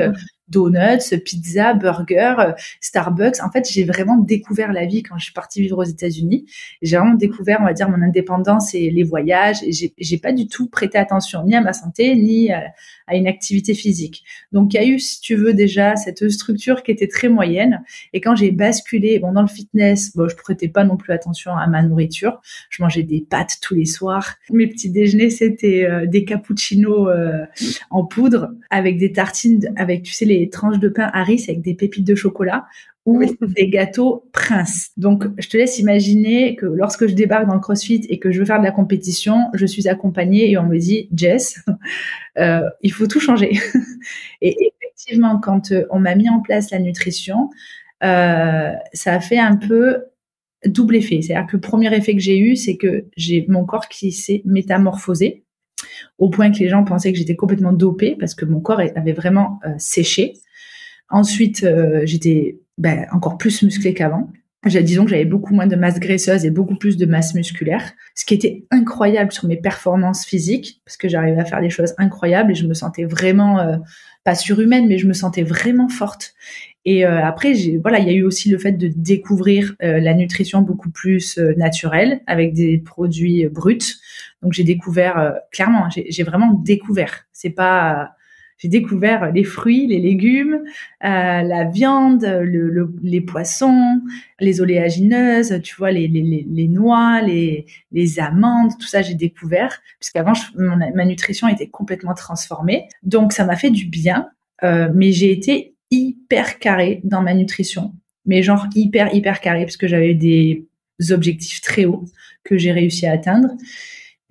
donuts, pizza, burger, Starbucks. En fait, j'ai vraiment découvert la vie quand je suis partie vivre aux États-Unis. J'ai vraiment découvert, on va dire, mon indépendance et les voyages. Et j'ai pas du tout prêté attention ni à ma santé, ni à, une activité physique. Donc, il y a eu, si tu veux, déjà cette structure qui était très moyenne. Et quand j'ai basculé, bon, dans le fitness, bon, je prêtais pas non plus attention à ma nourriture. Je mangeais des pâtes tous les soirs. Mes petits déjeuners, c'était euh, des cappuccinos euh, en poudre avec des tartines, avec, tu sais, les des tranches de pain Harris avec des pépites de chocolat ou des gâteaux Prince. Donc, je te laisse imaginer que lorsque je débarque dans le CrossFit et que je veux faire de la compétition, je suis accompagnée et on me dit, Jess, euh, il faut tout changer. et effectivement, quand euh, on m'a mis en place la nutrition, euh, ça a fait un peu double effet. C'est-à-dire que le premier effet que j'ai eu, c'est que j'ai mon corps qui s'est métamorphosé au point que les gens pensaient que j'étais complètement dopée parce que mon corps avait vraiment euh, séché. Ensuite, euh, j'étais ben, encore plus musclée qu'avant. Disons que j'avais beaucoup moins de masse graisseuse et beaucoup plus de masse musculaire, ce qui était incroyable sur mes performances physiques, parce que j'arrivais à faire des choses incroyables et je me sentais vraiment, euh, pas surhumaine, mais je me sentais vraiment forte. Et après, voilà, il y a eu aussi le fait de découvrir la nutrition beaucoup plus naturelle avec des produits bruts. Donc j'ai découvert clairement, j'ai vraiment découvert. C'est pas j'ai découvert les fruits, les légumes, la viande, le, les poissons, les oléagineuses, tu vois, les, noix, les, amandes, tout ça, j'ai découvert. Puisqu'avant, ma nutrition était complètement transformée. Donc, ça m'a fait du bien. mais j'ai été hyper carré dans ma nutrition, mais genre hyper, hyper carré, parce que j'avais des objectifs très hauts que j'ai réussi à atteindre.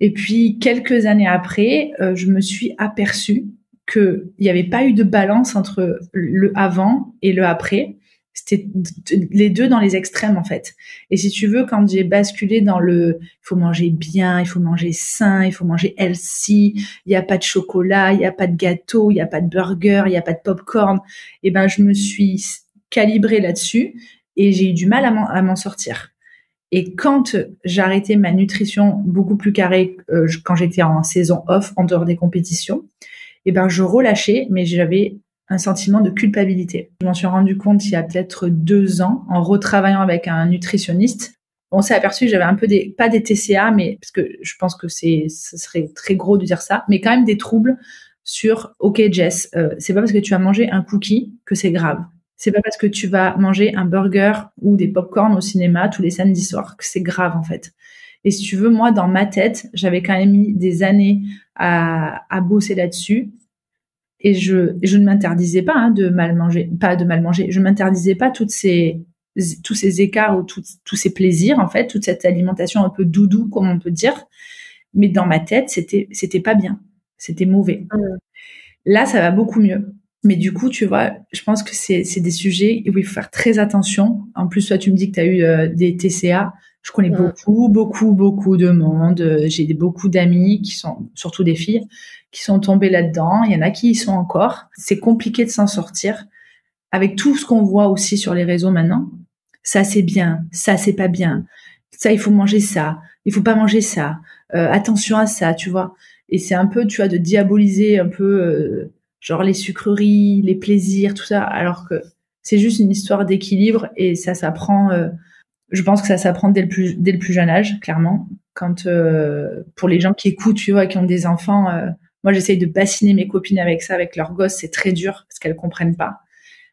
Et puis, quelques années après, euh, je me suis aperçue qu'il n'y avait pas eu de balance entre le avant et le après. C'était les deux dans les extrêmes en fait. Et si tu veux, quand j'ai basculé dans le, il faut manger bien, il faut manger sain, il faut manger healthy, il n'y a pas de chocolat, il n'y a pas de gâteau, il n'y a pas de burger, il n'y a pas de popcorn. Et eh ben, je me suis calibrée là-dessus et j'ai eu du mal à m'en sortir. Et quand arrêté ma nutrition beaucoup plus carrée, euh, quand j'étais en saison off, en dehors des compétitions, eh ben je relâchais, mais j'avais un sentiment de culpabilité. Je m'en suis rendu compte il y a peut-être deux ans en retravaillant avec un nutritionniste on s'est aperçu que j'avais un peu des, pas des TCA, mais parce que je pense que c'est, ce serait très gros de dire ça, mais quand même des troubles sur, ok Jess, euh, c'est pas parce que tu as mangé un cookie que c'est grave. C'est pas parce que tu vas manger un burger ou des pop-corn au cinéma tous les samedis soirs que c'est grave en fait. Et si tu veux, moi, dans ma tête, j'avais quand même mis des années à, à bosser là-dessus. Et je, je ne m'interdisais pas hein, de mal manger, pas de mal manger. Je m'interdisais pas toutes ces, tous ces écarts ou tous ces plaisirs, en fait, toute cette alimentation un peu doudou, comme on peut dire. Mais dans ma tête, c'était, c'était pas bien. C'était mauvais. Mmh. Là, ça va beaucoup mieux. Mais du coup, tu vois, je pense que c'est, des sujets où il faut faire très attention. En plus, toi, tu me dis que tu as eu euh, des TCA. Je connais beaucoup, beaucoup, beaucoup de monde. J'ai beaucoup d'amis qui sont, surtout des filles, qui sont tombées là-dedans. Il y en a qui y sont encore. C'est compliqué de s'en sortir. Avec tout ce qu'on voit aussi sur les réseaux maintenant, ça c'est bien, ça c'est pas bien, ça il faut manger ça, il faut pas manger ça, euh, attention à ça, tu vois. Et c'est un peu, tu vois, de diaboliser un peu, euh, genre les sucreries, les plaisirs, tout ça, alors que c'est juste une histoire d'équilibre et ça s'apprend. Euh, je pense que ça s'apprend dès le plus dès le plus jeune âge, clairement. Quand pour les gens qui écoutent, tu vois, qui ont des enfants, moi j'essaye de bassiner mes copines avec ça, avec leurs gosses, c'est très dur parce qu'elles comprennent pas.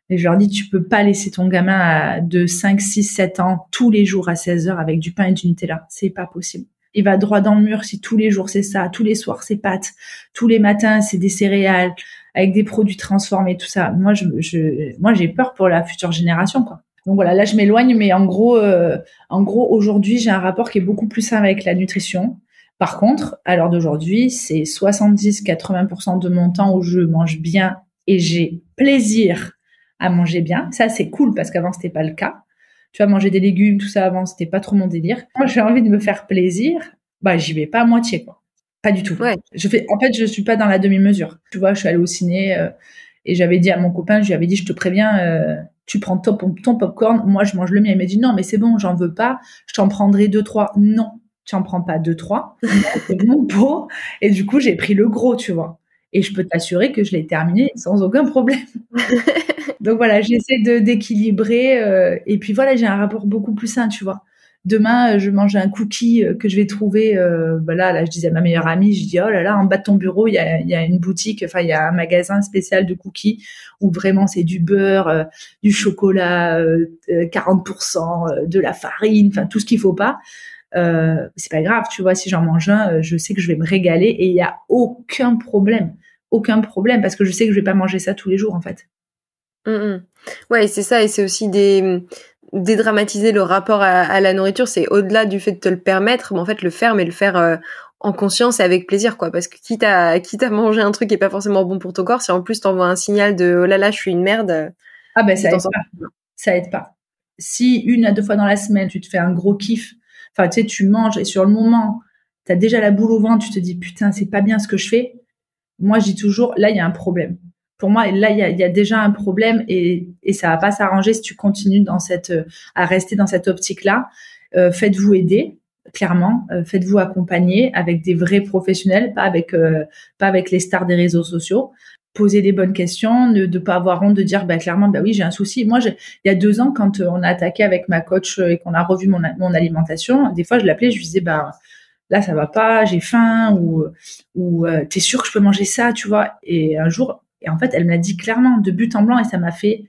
Et je leur dis, tu peux pas laisser ton gamin de 5, 6, 7 ans tous les jours à 16 heures avec du pain et du Nutella. C'est pas possible. Il va droit dans le mur si tous les jours c'est ça, tous les soirs c'est pâtes, tous les matins c'est des céréales avec des produits transformés, tout ça. Moi, je, je moi, j'ai peur pour la future génération, quoi. Donc voilà, là je m'éloigne, mais en gros, euh, en gros, aujourd'hui, j'ai un rapport qui est beaucoup plus sain avec la nutrition. Par contre, à l'heure d'aujourd'hui, c'est 70-80% de mon temps où je mange bien et j'ai plaisir à manger bien. Ça, c'est cool parce qu'avant, c'était pas le cas. Tu vois, manger des légumes, tout ça avant, c'était pas trop mon délire. Moi, j'ai envie de me faire plaisir. Bah, j'y vais pas à moitié, quoi. Pas du tout. Ouais. Je fais, en fait, je suis pas dans la demi-mesure. Tu vois, je suis allée au ciné euh, et j'avais dit à mon copain, je lui avais dit, je te préviens, euh, tu prends ton, ton popcorn, moi je mange le mien. Il m'a dit non, mais c'est bon, j'en veux pas. Je t'en prendrai deux, trois. Non, tu en prends pas deux, trois. c'est mon pot. Et du coup, j'ai pris le gros, tu vois. Et je peux t'assurer que je l'ai terminé sans aucun problème. Donc voilà, j'essaie de d'équilibrer. Euh, et puis voilà, j'ai un rapport beaucoup plus sain, tu vois. Demain, euh, je mange un cookie euh, que je vais trouver. Euh, bah là, là, je disais à ma meilleure amie, je dis oh là là, en bas de ton bureau, il y a, y a une boutique, enfin il y a un magasin spécial de cookies où vraiment c'est du beurre, du chocolat, 40%, de la farine, enfin tout ce qu'il faut pas. Euh, c'est pas grave, tu vois, si j'en mange un, je sais que je vais me régaler et il y a aucun problème, aucun problème parce que je sais que je vais pas manger ça tous les jours en fait. Mmh, mmh. Ouais, c'est ça, et c'est aussi des dédramatiser le rapport à, la nourriture, c'est au-delà du fait de te le permettre, mais en fait le faire, mais le faire euh, en conscience et avec plaisir, quoi. Parce que quitte à quitte à manger un truc qui est pas forcément bon pour ton corps, si en plus t'envoies un signal de oh là là, je suis une merde. Ah ben ça aide pas. Ça aide pas. Si une à deux fois dans la semaine tu te fais un gros kiff, enfin tu sais tu manges et sur le moment t'as déjà la boule au ventre, tu te dis putain c'est pas bien ce que je fais. Moi je dis toujours là il y a un problème pour moi, là, il y a, déjà un problème et, et ça va pas s'arranger si tu continues euh, à rester dans cette optique-là. Euh, faites-vous aider, clairement. Euh, faites-vous accompagner avec des vrais professionnels, pas avec, les stars des réseaux sociaux. Posez des bonnes questions, ne pas avoir honte de dire bah, clairement bah oui j'ai un souci. Moi, il y a deux ans, quand on a attaqué avec ma coach et qu'on a revu mon, alimentation, des fois je l'appelais, je lui disais bah là ça va pas, j'ai faim ou ou t'es sûr que je peux manger ça, tu vois? Et un jour et en fait, elle me l'a dit clairement, de but en blanc, et ça m'a fait.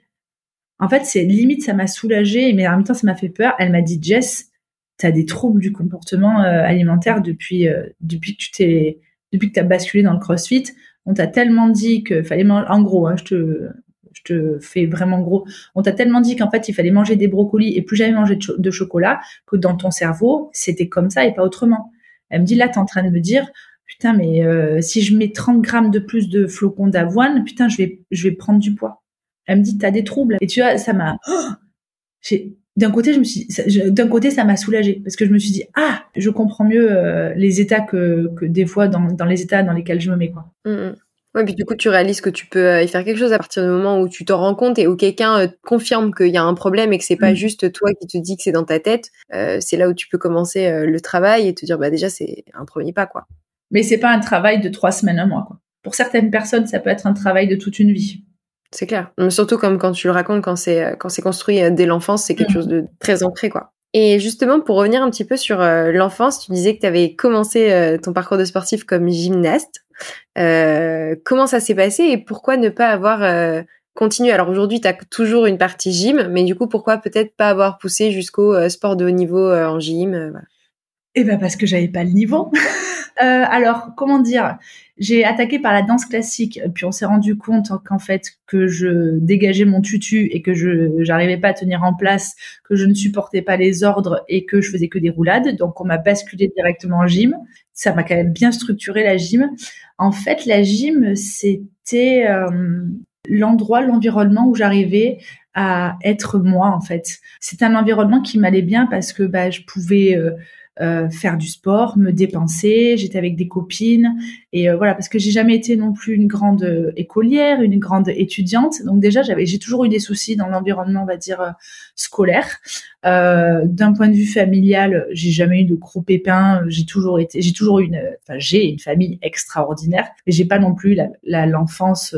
En fait, c'est limite, ça m'a soulagée, mais en même temps, ça m'a fait peur. Elle m'a dit, Jess, tu as des troubles du comportement euh, alimentaire depuis, euh, depuis que tu t'es, depuis que as basculé dans le crossfit. On t'a tellement dit que fallait manger, en gros, hein, je te, je te fais vraiment gros. On t'a tellement dit qu'en fait, il fallait manger des brocolis et plus jamais manger de, chocolat que dans ton cerveau, c'était comme ça et pas autrement. Elle me dit, là, tu es en train de me dire, putain, mais euh, si je mets 30 grammes de plus de flocons d'avoine, putain, je vais, je vais prendre du poids. Elle me dit, t'as des troubles. Et tu vois, ça m'a, d'un côté, je me suis, d'un côté, ça m'a soulagée parce que je me suis dit, ah, je comprends mieux euh, les états que, que des fois dans, dans les états dans lesquels je me mets, quoi. Mmh, mmh. Ouais, puis du coup, tu réalises que tu peux euh, y faire quelque chose à partir du moment où tu t'en rends compte et où quelqu'un confirme qu'il y a un problème et que c'est pas mmh. juste toi qui te dis que c'est dans ta tête. c'est là où tu peux commencer le travail et te dire, bah déjà, c'est un premier pas, quoi. Mais c'est pas un travail de trois semaines, un mois. Quoi. Pour certaines personnes, ça peut être un travail de toute une vie. C'est clair. Mais surtout comme quand tu le racontes, quand c'est quand c'est construit euh, dès l'enfance, c'est quelque mmh. chose de très ancré, quoi. Et justement, pour revenir un petit peu sur l'enfance, tu disais que tu avais commencé ton parcours de sportif comme gymnaste. comment ça s'est passé et pourquoi ne pas avoir continué? Alors aujourd'hui, tu as toujours une partie gym, mais du coup, pourquoi peut-être pas avoir poussé jusqu'au sport de haut niveau en gym Eh ben parce que j'avais pas le niveau. alors, comment dire? J'ai attaqué par la danse classique, puis on s'est rendu compte qu'en fait que je dégageais mon tutu et que je j'arrivais pas à tenir en place, que je ne supportais pas les ordres et que je faisais que des roulades. Donc on m'a basculé directement en gym. Ça m'a quand même bien structuré la gym. En fait, la gym c'était euh, l'endroit, l'environnement où j'arrivais à être moi en fait. C'était un environnement qui m'allait bien parce que bah, je pouvais euh, euh, faire du sport, me dépenser. J'étais avec des copines et euh, voilà parce que j'ai jamais été non plus une grande euh, écolière, une grande étudiante. Donc déjà j'avais j'ai toujours eu des soucis dans l'environnement on va dire scolaire. D'un point de vue familial, j'ai jamais eu de gros pépins. J'ai toujours été, j'ai toujours une, j'ai une famille extraordinaire, mais j'ai pas non plus l'enfance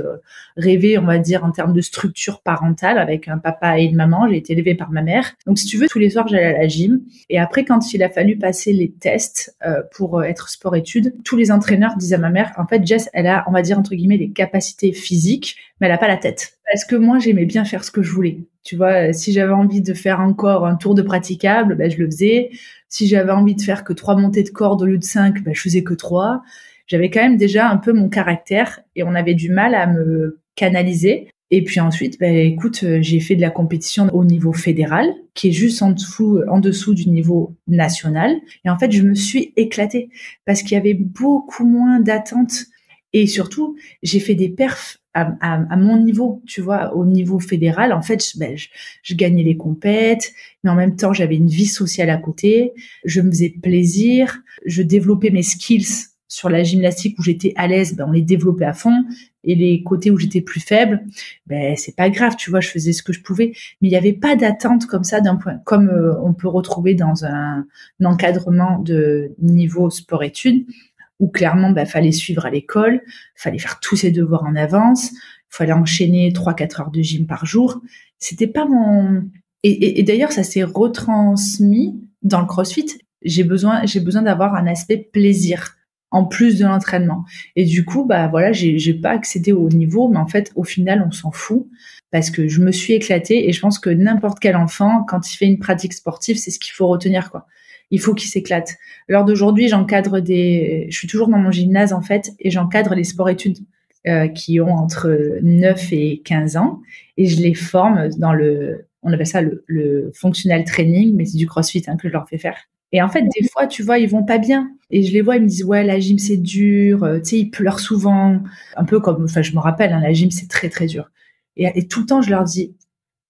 rêvée on va dire en termes de structure parentale avec un papa et une maman. J'ai été élevée par ma mère. Donc si tu veux tous les soirs j'allais à la gym et après quand il a fallu passer les tests euh, pour euh, être sport-études, tous les entraîneurs disaient à ma mère, en fait, Jess, elle a, on va dire, entre guillemets, les capacités physiques, mais elle a pas la tête. Parce que moi, j'aimais bien faire ce que je voulais. Tu vois, si j'avais envie de faire encore un tour de praticable, ben, je le faisais. Si j'avais envie de faire que trois montées de corde au lieu de cinq, ben, je faisais que trois. J'avais quand même déjà un peu mon caractère et on avait du mal à me canaliser. Et puis ensuite, ben, écoute, euh, j'ai fait de la compétition au niveau fédéral, qui est juste en dessous, en dessous du niveau national. Et en fait, je me suis éclatée parce qu'il y avait beaucoup moins d'attentes. Et surtout, j'ai fait des perfs à, mon niveau, tu vois, au niveau fédéral. En fait, ben, je, je, gagnais les compètes, mais en même temps, j'avais une vie sociale à côté. Je me faisais plaisir. Je développais mes skills sur la gymnastique où j'étais à l'aise, ben on les développait à fond et les côtés où j'étais plus faible, ben c'est pas grave, tu vois, je faisais ce que je pouvais, mais il n'y avait pas d'attente comme ça comme euh, on peut retrouver dans un, encadrement de niveau sport-études où clairement ben fallait suivre à l'école, fallait faire tous ses devoirs en avance, fallait enchaîner 3 4 heures de gym par jour. C'était pas mon et, et d'ailleurs ça s'est retransmis dans le CrossFit. J'ai besoin j'ai besoin d'avoir un aspect plaisir en plus de l'entraînement. Et du coup, bah voilà, j'ai pas accédé au niveau, mais en fait, au final, on s'en fout parce que je me suis éclatée et je pense que n'importe quel enfant, quand il fait une pratique sportive, c'est ce qu'il faut retenir, quoi. Il faut qu'il s'éclate. Lors d'aujourd'hui, j'encadre des, je suis toujours dans mon gymnase en fait, et j'encadre les sports-études euh, qui ont entre 9 et 15 ans, et je les forme dans le, on appelle ça le, functional training, mais c'est du CrossFit hein, que je leur fais faire. Et en fait, des fois, tu vois, ils vont pas bien. Et je les vois, ils me disent, ouais, la gym, c'est dur. Euh, tu sais, ils pleurent souvent. Un peu comme, enfin, je me rappelle, hein, la gym, c'est très, très dur. Et, tout le temps, je leur dis,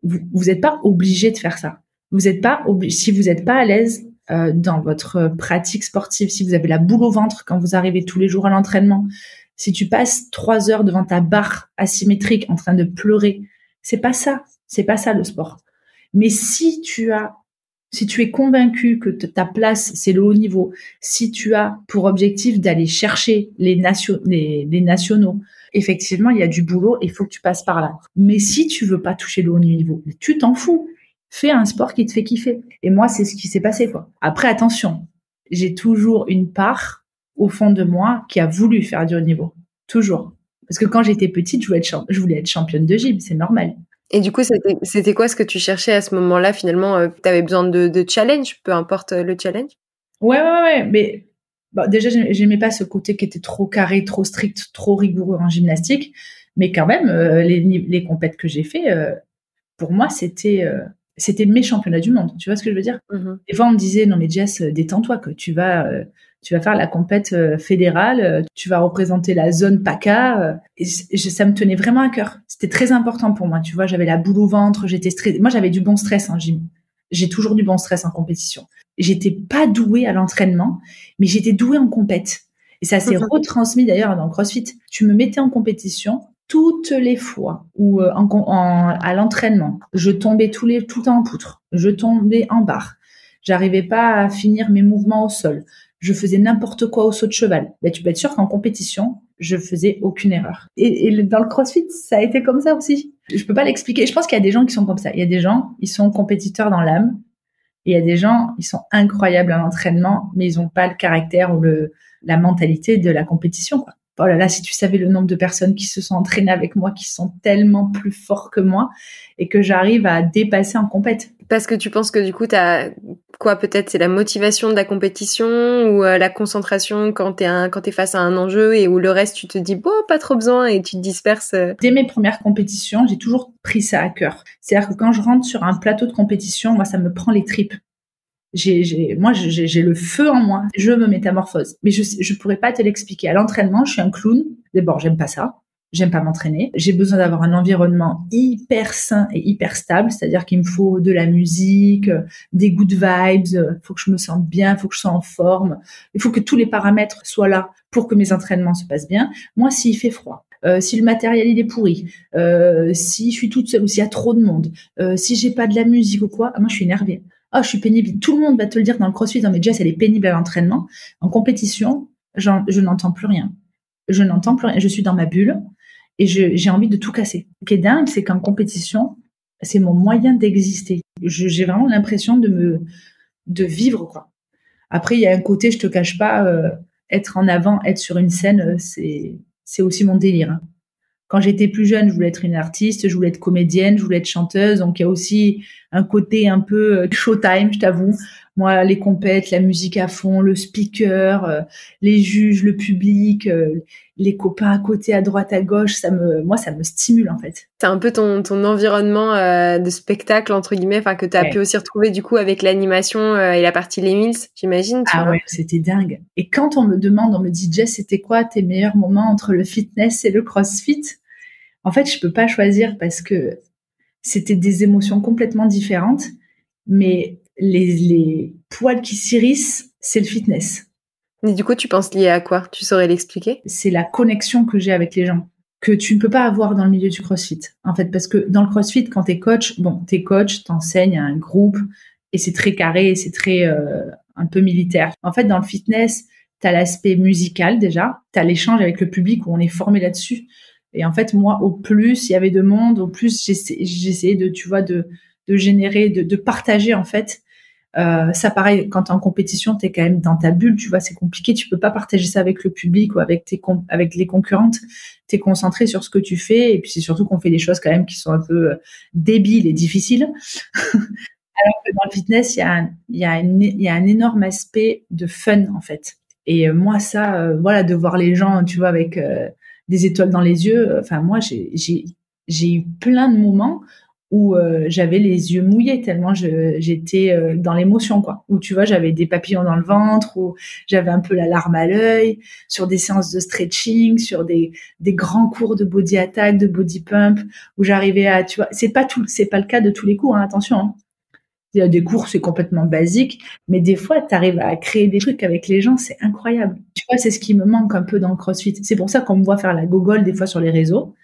vous n'êtes pas obligé de faire ça. Vous n'êtes pas obligé, si vous n'êtes pas à l'aise euh, dans votre pratique sportive, si vous avez la boule au ventre quand vous arrivez tous les jours à l'entraînement, si tu passes trois heures devant ta barre asymétrique en train de pleurer, c'est pas ça. C'est pas ça le sport. Mais si tu as si tu es convaincu que ta place, c'est le haut niveau, si tu as pour objectif d'aller chercher les, nationaux, effectivement, il y a du boulot et il faut que tu passes par là. Mais si tu veux pas toucher le haut niveau, tu t'en fous. Fais un sport qui te fait kiffer. Et moi, c'est ce qui s'est passé, quoi. Après, attention, j'ai toujours une part au fond de moi qui a voulu faire du haut niveau. Toujours. Parce que quand j'étais petite, je voulais être championne de gym, c'est normal. Et du coup, c'était quoi ce que tu cherchais à ce moment-là Finalement, euh, tu avais besoin de, challenge, peu importe euh, le challenge? Ouais, ouais, ouais. Mais déjà, j'aimais pas ce côté qui était trop carré, trop strict, trop rigoureux en gymnastique. Mais quand même, euh, les, les compètes que j'ai fait, pour moi, c'était c'était mes championnats du monde. Tu vois ce que je veux dire? Mmh Des fois, on me disait, non mais Jess, détends-toi, que tu vas tu vas faire la compète euh, fédérale, euh, tu vas représenter la zone PACA. Euh, et ça me tenait vraiment à cœur. C'était très important pour moi. Tu vois, j'avais la boule au ventre, j'étais stressée. Moi, j'avais du bon stress en gym. J'ai toujours du bon stress en compétition. J'étais pas douée à l'entraînement, mais j'étais douée en compète. Et ça s'est retransmis d'ailleurs dans le CrossFit. Tu me mettais en compétition toutes les fois où à l'entraînement, je tombais tous les, tout le temps en poutre, je tombais en barre, j'arrivais pas à finir mes mouvements au sol, je faisais n'importe quoi au saut de cheval. Ben, tu peux être sûr qu'en compétition, je faisais aucune erreur. Et, dans le CrossFit, ça a été comme ça aussi. Je peux pas l'expliquer. Je pense qu'il y a des gens qui sont comme ça. Il y a des gens, ils sont compétiteurs dans l'âme. Et il y a des gens, ils sont incroyables à l'entraînement, mais ils n'ont pas le caractère ou le, la mentalité de la compétition. Quoi. Oh là là, si tu savais le nombre de personnes qui se sont entraînées avec moi, qui sont tellement plus forts que moi et que j'arrive à dépasser en compète. Parce que tu penses que du coup, tu as quoi peut-être c'est la motivation de la compétition ou euh, la concentration quand tu es quand es face à un enjeu et où le reste tu te dis bon pas trop besoin et tu te disperses. Euh. Dès mes premières compétitions, j'ai toujours pris ça à cœur. C'est-à-dire que quand je rentre sur un plateau de compétition, moi ça me prend les tripes. J'ai, moi, j'ai le feu en moi. Je me métamorphose. Mais je, je pourrais pas te l'expliquer. À l'entraînement, je suis un clown. D'abord, j'aime pas ça. J'aime pas m'entraîner. J'ai besoin d'avoir un environnement hyper sain et hyper stable. C'est-à-dire qu'il me faut de la musique, des good vibes. Faut que je me sente bien. Faut que je sois en forme. Il faut que tous les paramètres soient là pour que mes entraînements se passent bien. Moi, s'il fait froid, euh, si le matériel il est pourri, euh, si je suis toute seule ou s'il y a trop de monde, euh, si j'ai pas de la musique ou quoi, moi je suis énervée. Oh, je suis pénible. Tout le monde va te le dire dans le crossfit. Non, mais Jess, elle est pénible à l'entraînement. En compétition, je n'entends plus rien. Je n'entends plus rien. Je suis dans ma bulle et j'ai envie de tout casser. Ce qui est dingue, c'est qu'en compétition, c'est mon moyen d'exister. J'ai vraiment l'impression de vivre. Après, il y a un côté, je te cache pas, euh, être en avant, être sur une scène, euh, c'est, c'est aussi mon délire. Hein. Quand j'étais plus jeune, je voulais être une artiste, je voulais être comédienne, je voulais être chanteuse. Donc il y a aussi un côté un peu euh, showtime, je t'avoue. Moi, les compètes, la musique à fond, le speaker, euh, les juges, le public, euh, les copains à côté, à droite, à gauche, ça me, moi, ça me stimule en fait. C'est un peu ton, ton environnement de spectacle entre guillemets, enfin que tu as pu aussi retrouver du coup avec l'animation et la partie Les Mills, j'imagine. Ah ouais, c'était dingue. Et quand on me demande, on me dit Jess, c'était quoi tes meilleurs moments entre le fitness et le CrossFit? En fait, je peux pas choisir parce que c'était des émotions complètement différentes, mais les, poils qui s'irissent, c'est le fitness. Et du coup, tu penses lié à quoi? Tu saurais l'expliquer? C'est la connexion que j'ai avec les gens que tu ne peux pas avoir dans le milieu du CrossFit. En fait, parce que dans le CrossFit, quand tu es coach, bon, tu es coach, t'enseignes à un groupe et c'est très carré, c'est très euh, un peu militaire. En fait, dans le fitness, tu as l'aspect musical déjà, tu as l'échange avec le public où on est formé là-dessus. Et en fait, moi, au plus il y avait de monde, au plus j'essayais de, tu vois, de, de générer, de, de partager en fait euh, ça, pareil, quand t'es en compétition, t'es quand même dans ta bulle, tu vois, c'est compliqué. Tu peux pas partager ça avec le public ou avec tes avec les concurrentes. T'es concentré sur ce que tu fais, et puis c'est surtout qu'on fait des choses quand même qui sont un peu euh, débiles et difficiles. Alors que dans le fitness, il y a, un, y, y a un énorme aspect de fun en fait. Et euh, moi, ça, voilà, de voir les gens, tu vois, avec des étoiles dans les yeux. Enfin, moi, j'ai eu plein de moments où euh, j'avais les yeux mouillés tellement j'étais euh, dans l'émotion quoi. Où tu vois j'avais des papillons dans le ventre ou j'avais un peu la larme à l'œil sur des séances de stretching sur des, des grands cours de body attack de body pump où j'arrivais à tu vois c'est pas tout c'est pas le cas de tous les cours hein, attention hein. il y a des cours c'est complètement basique mais des fois tu arrives à créer des trucs avec les gens c'est incroyable. Tu vois c'est ce qui me manque un peu dans le CrossFit. C'est pour ça qu'on me voit faire la gogole des fois sur les réseaux.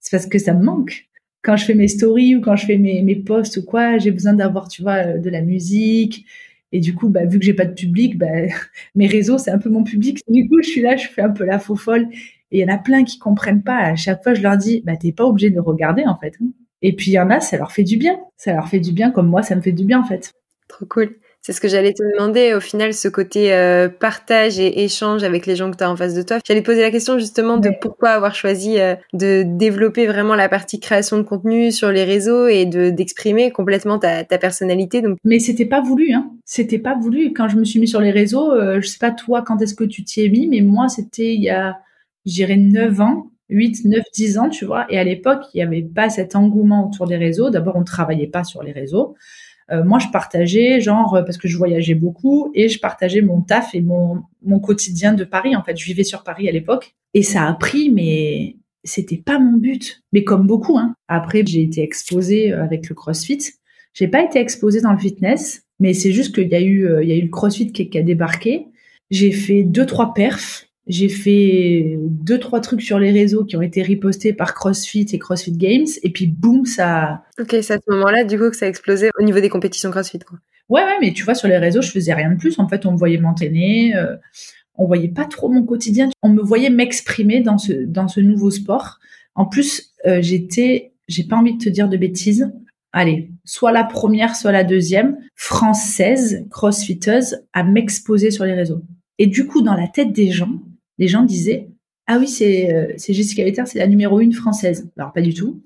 C'est parce que ça me manque quand je fais mes stories ou quand je fais mes, mes posts ou quoi, j'ai besoin d'avoir, tu vois, euh, de la musique. Et du coup, bah, vu que j'ai pas de public, bah, mes réseaux, c'est un peu mon public. Du coup, je suis là, je fais un peu la faux folle. Et il y en a plein qui comprennent pas. À chaque fois, je leur dis, bah, t'es pas obligé de regarder, en fait. Et puis, il y en a, ça leur fait du bien. Ça leur fait du bien, comme moi, ça me fait du bien, en fait. Trop cool. C'est ce que j'allais te demander, au final, ce côté euh, partage et échange avec les gens que tu as en face de toi. J'allais poser la question justement de pourquoi avoir choisi euh, de développer vraiment la partie création de contenu sur les réseaux et de d'exprimer complètement ta, ta personnalité. Donc... Mais c'était pas voulu, hein. C'était pas voulu. Quand je me suis mis sur les réseaux, euh, je sais pas toi quand est-ce que tu t'y es mis, mais moi c'était il y a, j'irais 9 ans. 8, 9, 10 ans, tu vois. Et à l'époque, il n'y avait pas cet engouement autour des réseaux. D'abord, on ne travaillait pas sur les réseaux. Euh, moi, je partageais, genre, euh, parce que je voyageais beaucoup, et je partageais mon taf et mon, mon quotidien de Paris. En fait, je vivais sur Paris à l'époque. Et ça a pris, mais c'était pas mon but. Mais comme beaucoup, hein. Après, j'ai été exposée euh, avec le CrossFit. J'ai pas été exposée dans le fitness, mais c'est juste qu'il y a eu, il y a eu le CrossFit qui, qui a débarqué. J'ai fait deux, trois perfs j'ai fait deux trois trucs sur les réseaux qui ont été ripostés par CrossFit et CrossFit Games et puis boum ça. Ok, c'est à ce moment-là du coup que ça a explosé au niveau des compétitions CrossFit quoi. Ouais ouais, mais tu vois sur les réseaux je faisais rien de plus. En fait on me voyait m'entraîner, euh, on voyait pas trop mon quotidien. On me voyait m'exprimer dans ce dans ce nouveau sport. En plus euh, j'étais, j'ai pas envie de te dire de bêtises, allez, soit la première, soit la deuxième française crossfiteuse à m'exposer sur les réseaux. Et du coup, dans la tête des gens, les gens disaient ah oui, c'est euh, Jessica Letter, c'est la numéro une française. Alors pas du tout.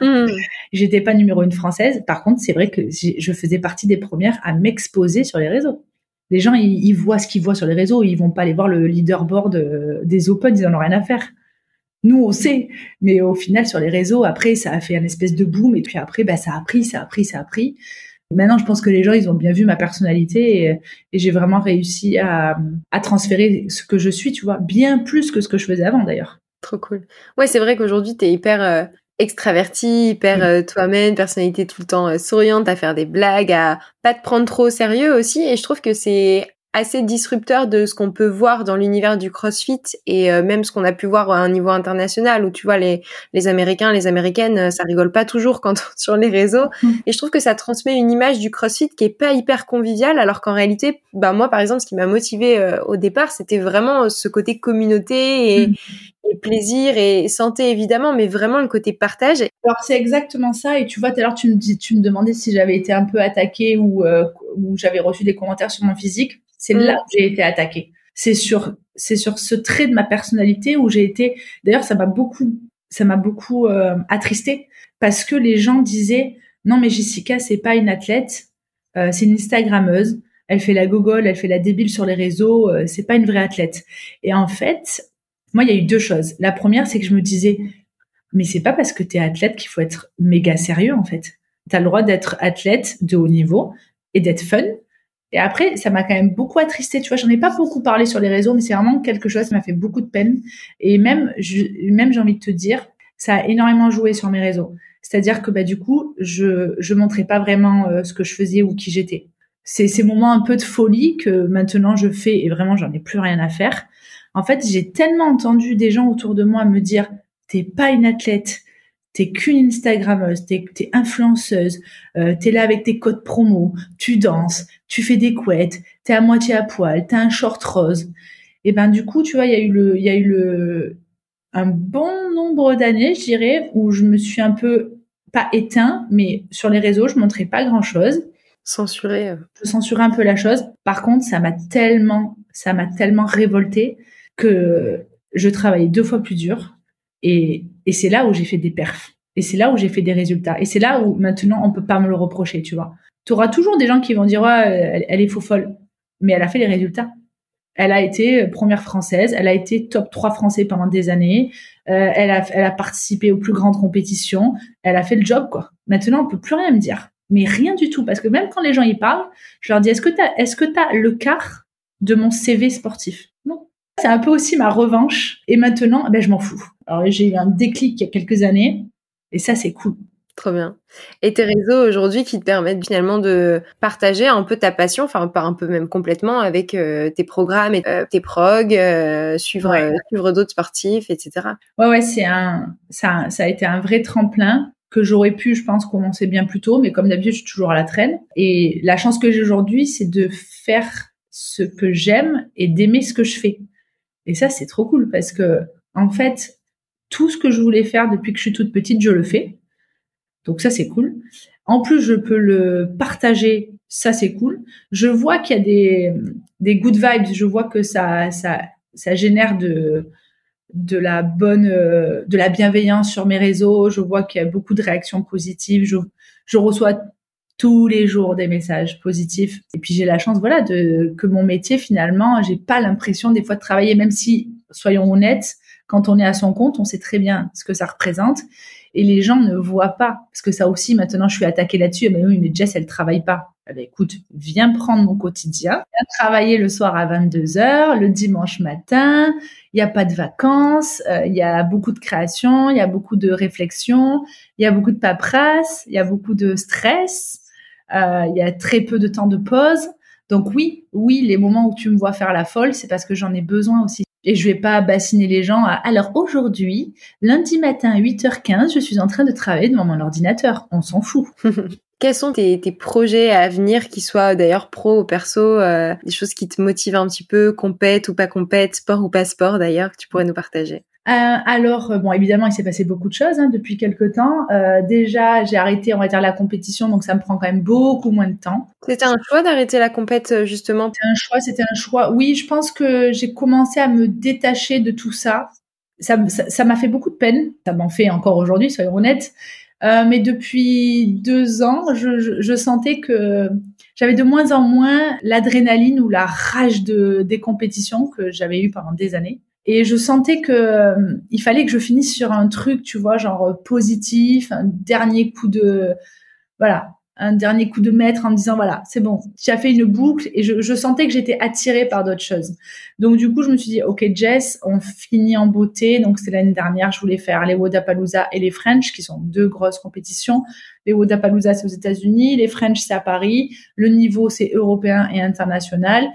Hmm. J'étais pas numéro une française. Par contre, c'est vrai que je faisais partie des premières à m'exposer sur les réseaux. Les gens, ils, voient ce qu'ils voient sur les réseaux, ils vont pas aller voir le leaderboard euh, des Open, ils en ont rien à faire. Nous, on sait, mais au final, sur les réseaux, après, ça a fait un espèce de boom, et puis après, bah, ça a pris, ça a pris, ça a pris. Maintenant, je pense que les gens, ils ont bien vu ma personnalité et, j'ai vraiment réussi à, à, transférer ce que je suis, tu vois, bien plus que ce que je faisais avant d'ailleurs. Trop cool. Ouais, c'est vrai qu'aujourd'hui, tu es hyper euh, extraverti, hyper euh, toi-même, personnalité tout le temps euh, souriante, à faire des blagues, à pas te prendre trop au sérieux aussi. Et je trouve que c'est assez disrupteur de ce qu'on peut voir dans l'univers du CrossFit et euh, même ce qu'on a pu voir à un niveau international où tu vois les les Américains, les Américaines, euh, ça rigole pas toujours quand sur les réseaux et je trouve que ça transmet une image du CrossFit qui est pas hyper conviviale alors qu'en réalité bah moi par exemple ce qui m'a motivé euh, au départ c'était vraiment ce côté communauté et, mm. et, plaisir et santé évidemment mais vraiment le côté partage. Alors c'est exactement ça et tu vois tout à l'heure tu me dis tu me demandais si j'avais été un peu attaquée ou ou j'avais reçu des commentaires sur mon physique c'est là où j'ai été attaquée. C'est sur, c'est sur ce trait de ma personnalité où j'ai été. D'ailleurs, ça m'a beaucoup, ça m'a beaucoup euh, attristée parce que les gens disaient non mais Jessica c'est pas une athlète, euh, c'est une Instagrammeuse. Elle fait la gogole, elle fait la débile sur les réseaux. Euh, c'est pas une vraie athlète. Et en fait, moi il y a eu deux choses. La première c'est que je me disais mais c'est pas parce que tu es athlète qu'il faut être méga sérieux en fait. Tu as le droit d'être athlète de haut niveau et d'être fun et après, ça m'a quand même beaucoup attristé. Tu vois, j'en ai pas beaucoup parlé sur les réseaux, mais c'est vraiment quelque chose qui m'a fait beaucoup de peine. Et même, même j'ai envie de te dire, ça a énormément joué sur mes réseaux. C'est-à-dire que bah du coup, je je montrais pas vraiment euh, ce que je faisais ou qui j'étais. C'est ces moments un peu de folie que maintenant je fais et vraiment j'en ai plus rien à faire. En fait, j'ai tellement entendu des gens autour de moi me dire t'es pas une athlète, t'es qu'une Instagrammeuse, t'es es influenceuse, euh, t'es là avec tes codes promo, tu danses, tu fais des couettes, t'es à moitié à poil, t'as un short rose. Et ben du coup, tu vois, il y a eu le, il y a eu le, un bon nombre d'années, je dirais, où je me suis un peu pas éteint, mais sur les réseaux, je montrais pas grand chose. Censuré. Euh. Je censurais un peu la chose. Par contre, ça m'a tellement, ça m'a tellement révolté que je travaillais deux fois plus dur et, et c'est là où j'ai fait des perfs. Et c'est là où j'ai fait des résultats. Et c'est là où maintenant on peut pas me le reprocher, tu vois. Tu auras toujours des gens qui vont dire ouais, elle, est faux folle, mais elle a fait les résultats. Elle a été première française, elle a été top 3 français pendant des années, euh, elle, a, elle a participé aux plus grandes compétitions, elle a fait le job quoi. Maintenant on peut plus rien me dire, mais rien du tout parce que même quand les gens y parlent, je leur dis est-ce que tu est-ce que as le quart de mon CV sportif? C'est un peu aussi ma revanche. Et maintenant, ben, je m'en fous. Alors, j'ai eu un déclic il y a quelques années. Et ça, c'est cool. Trop bien. Et tes réseaux aujourd'hui qui te permettent finalement de partager un peu ta passion, enfin pas un peu même complètement avec euh, tes programmes et euh, tes prog, euh, suivre suivre d'autres sportifs, etc. Ouais ouais, c'est un ça ça a été un vrai tremplin que j'aurais pu, je pense, commencer bien plus tôt, mais comme d'habitude, je suis toujours à la traîne. Et la chance que j'ai aujourd'hui, c'est de faire ce que j'aime et d'aimer ce que je fais. Et ça, c'est trop cool parce que, en fait, tout ce que je voulais faire depuis que je suis toute petite, je le fais. Donc ça, c'est cool. En plus, je peux le partager. Ça, c'est cool. Je vois qu'il y a des, good vibes. Je vois que ça, génère de, la bonne, de la bienveillance sur mes réseaux. Je vois qu'il y a beaucoup de réactions positives. Je reçois tous les jours des messages positifs. Et puis j'ai la chance, voilà, de que mon métier finalement, j'ai pas l'impression des fois de travailler, même si, soyons honnêtes, quand on est à son compte, on sait très bien ce que ça représente. Et les gens ne voient pas, parce que ça aussi, maintenant, je suis attaquée là-dessus. Mais oui, mais Jess, elle travaille pas. Eh ben, écoute, viens prendre mon quotidien, viens travailler le soir à 22 heures, le dimanche matin. Il n'y a pas de vacances, euh, il y a beaucoup de création, il y a beaucoup de réflexion, il y a beaucoup de paperasse, il y a beaucoup de stress. Euh, il y a très peu de temps de pause. Donc oui, oui, les moments où tu me vois faire la folle, c'est parce que j'en ai besoin aussi. Et je vais pas bassiner les gens à, alors aujourd'hui, lundi matin à 8h15, je suis en train de travailler devant mon ordinateur. On s'en fout. Quels sont tes, projets à venir, qui soient d'ailleurs pro ou perso, euh, des choses qui te motivent un petit peu, compète ou pas compète, sport ou pas sport d'ailleurs, que tu pourrais nous partager? Alors, euh, bon, évidemment, il s'est passé beaucoup de choses hein, depuis quelques temps. Euh, déjà, j'ai arrêté, on va dire, la compétition, donc ça me prend quand même beaucoup moins de temps. C'était un choix d'arrêter la compète, justement? C'était un choix, c'était un choix. Oui, je pense que j'ai commencé à me détacher de tout ça. Ça m'a ça, fait beaucoup de peine. Ça m'en fait encore aujourd'hui, soyons honnêtes. Euh, mais depuis deux ans, je, je, je sentais que j'avais de moins en moins l'adrénaline ou la rage de, des compétitions que j'avais eu pendant des années. Et je sentais que euh, il fallait que je finisse sur un truc, tu vois, genre euh, positif, un dernier coup de, voilà, un dernier coup de maître en me disant voilà, c'est bon, tu as fait une boucle et je, sentais que j'étais attirée par d'autres choses. Donc du coup, je me suis dit ok Jess, on finit en beauté. Donc c'est l'année dernière, je voulais faire les Wodapalooza et les French, qui sont deux grosses compétitions. Les Wodapalooza c'est aux États-Unis, les French c'est à Paris. Le niveau c'est européen et international.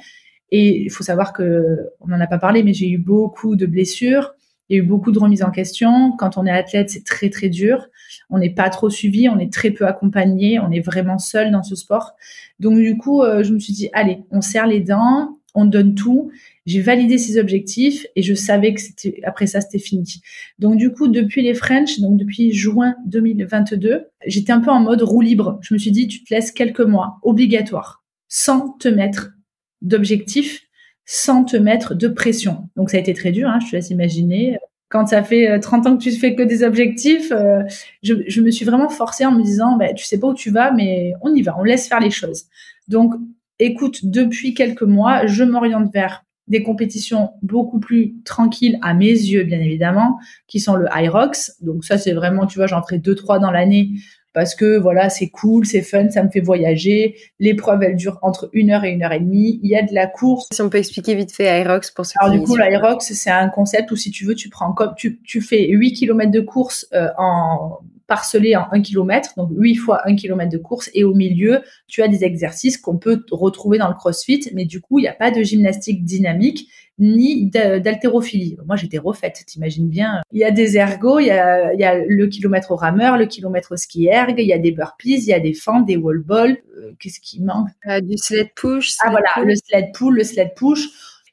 Et il faut savoir que on n'en a pas parlé, mais j'ai eu beaucoup de blessures. Il y a eu beaucoup de remises en question. Quand on est athlète, c'est très très dur. On n'est pas trop suivi, on est très peu accompagné, on est vraiment seul dans ce sport. Donc du coup, euh, je me suis dit allez, on serre les dents, on donne tout. J'ai validé ces objectifs et je savais que c'était après ça c'était fini. Donc du coup, depuis les French, donc depuis juin 2022, j'étais un peu en mode roue libre. Je me suis dit tu te laisses quelques mois obligatoires sans te mettre d'objectifs sans te mettre de pression. Donc ça a été très dur, hein, je te laisse imaginer. Quand ça fait 30 euh, ans que tu fais que des objectifs, euh, je, me suis vraiment forcée en me disant, bah, tu sais pas où tu vas, mais on y va, on laisse faire les choses. Donc, écoute, depuis quelques mois, je m'oriente vers des compétitions beaucoup plus tranquilles à mes yeux, bien évidemment, qui sont le Hyrox. Donc ça, c'est vraiment, tu vois, j'en ferai deux, trois dans l'année parce que voilà, c'est cool, c'est fun, ça me fait voyager. L'épreuve, elle dure entre une heure et une heure et demie. Il y a de la course. Si on peut expliquer vite fait Aerox pour ceux Alors du coup, l'Aerox, c'est un concept où si tu veux, tu prends comme tu, tu fais 8 km de course euh, en parcelé en 1 km, donc 8 fois 1 km de course, et au milieu, tu as des exercices qu'on peut retrouver dans le CrossFit, mais du coup, il n'y a pas de gymnastique dynamique, ni d'haltérophilie. Moi, j'étais refaite, t'imagines bien. Il y a des ergots, il y a, il y a le kilomètre au rameur, le kilomètre au ski erg, il y a des burpees, il y a des fentes, des wall balls. Euh, qu'est-ce qui manque? Euh, Du sled push. Ah voilà, le sled pull, le sled push.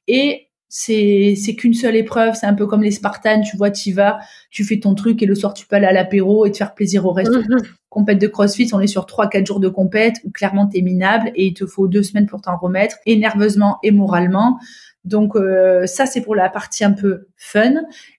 Et c'est c'est qu'une seule épreuve, c'est un peu comme les Spartans, tu vois, tu vas, tu fais ton truc et le soir tu peux aller à l'apéro et te faire plaisir au reste. Mhm. Compète de CrossFit, on est sur 3 4 jours de compète où clairement tu es minable et il te faut deux semaines pour t'en remettre et nerveusement et moralement. Donc euh, ça c'est pour la partie un peu fun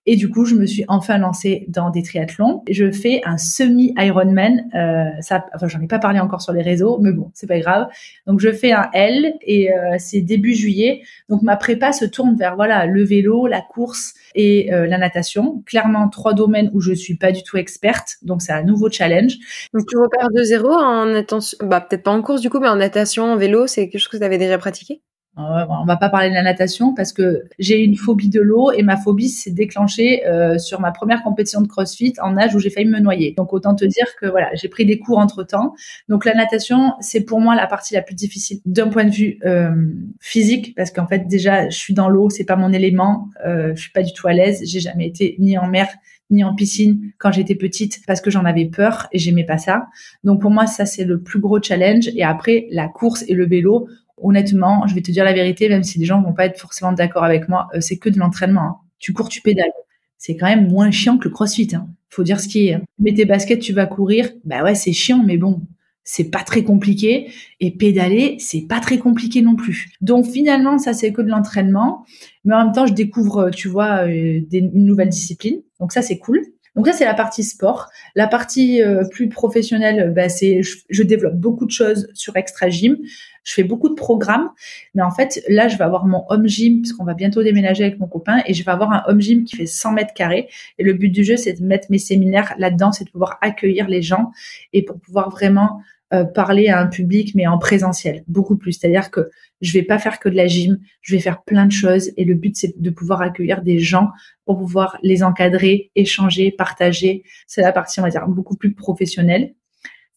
et du coup je me suis enfin lancée dans des triathlons. Je fais un semi Ironman. Euh, ça, enfin j'en ai pas parlé encore sur les réseaux, mais bon c'est pas grave. Donc je fais un L et euh, c'est début juillet. Donc ma prépa se tourne vers voilà le vélo, la course et euh, la natation. Clairement trois domaines où je suis pas du tout experte. Donc c'est un nouveau challenge. Donc tu repars de zéro en natation, bah peut-être pas en course du coup, mais en natation, en vélo, c'est quelque chose que tu avais déjà pratiqué? On va pas parler de la natation parce que j'ai une phobie de l'eau et ma phobie s'est déclenchée euh, sur ma première compétition de CrossFit en âge où j'ai failli me noyer. Donc autant te dire que voilà, j'ai pris des cours entre temps. Donc la natation, c'est pour moi la partie la plus difficile d'un point de vue euh, physique parce qu'en fait déjà je suis dans l'eau, c'est pas mon élément, euh, je suis pas du tout à l'aise. J'ai jamais été ni en mer ni en piscine quand j'étais petite parce que j'en avais peur et j'aimais pas ça. Donc pour moi ça c'est le plus gros challenge et après la course et le vélo honnêtement, je vais te dire la vérité, même si les gens vont pas être forcément d'accord avec moi, euh, c'est que de l'entraînement. Hein. Tu cours, tu pédales. C'est quand même moins chiant que le crossfit. Hein. Faut dire ce qui est. Hein. Mets tes baskets, tu vas courir. Bah ouais, c'est chiant, mais bon, c'est pas très compliqué. Et pédaler, c'est pas très compliqué non plus. Donc finalement, ça c'est que de l'entraînement. Mais en même temps, je découvre, tu vois, euh, une nouvelle discipline. Donc ça, c'est cool. Donc ça, c'est la partie sport. La partie euh, plus professionnelle, bah, c'est je, je, développe beaucoup de choses sur Extra Gym. Je fais beaucoup de programmes, mais en fait, là, je vais avoir mon home gym, puisqu'on va bientôt déménager avec mon copain, et je vais avoir un home gym qui fait 100 mètres carrés. Et le but du jeu, c'est de mettre mes séminaires là-dedans, c'est de pouvoir accueillir les gens et pour pouvoir vraiment euh, parler à un public, mais en présentiel, beaucoup plus. C'est-à-dire que je vais pas faire que de la gym, je vais faire plein de choses, et le but, c'est de pouvoir accueillir des gens pour pouvoir les encadrer, échanger, partager. C'est la partie, on va dire, beaucoup plus professionnelle.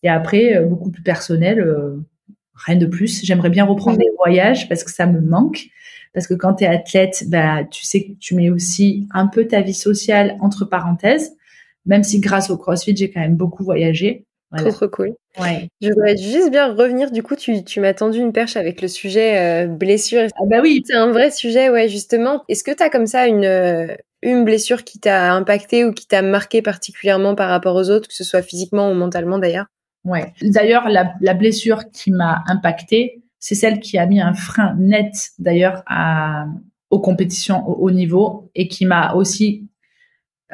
Et après, euh, beaucoup plus personnelle. Euh, rien de plus. J'aimerais bien reprendre des voyages parce que ça me manque. Parce que quand tu es athlète, bah, tu sais que tu mets aussi un peu ta vie sociale entre parenthèses. Même si grâce au CrossFit, j'ai quand même beaucoup voyagé. Trop, trop cool. Ouais. Je voudrais juste bien revenir. Du coup, tu, tu m'as tendu une perche avec le sujet euh, blessure. Ah bah oui. C'est un vrai sujet, ouais, justement. Est-ce que tu as comme ça une, une blessure qui t'a impacté ou qui t'a marqué particulièrement par rapport aux autres, que ce soit physiquement ou mentalement d'ailleurs? Ouais. D'ailleurs, la, blessure qui m'a impactée, c'est celle qui a mis un frein net d'ailleurs à, aux compétitions au haut niveau et qui m'a aussi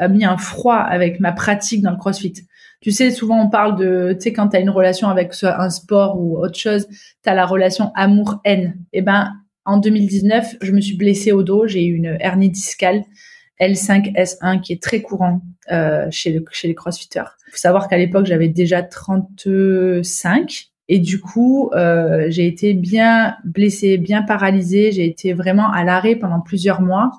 mis un froid avec ma pratique dans le CrossFit. Tu sais, souvent on parle de, tu sais, quand tu une relation avec un sport ou autre chose, tu la relation amour-haine. Eh ben, en 2019, je me suis blessée au dos, j'ai eu une hernie discale L5S1 qui est très courant euh, chez, le, chez les crossfitters. Il faut savoir qu'à l'époque, j'avais déjà 35 et du coup, euh, j'ai été bien blessée, bien paralysée. J'ai été vraiment à l'arrêt pendant plusieurs mois.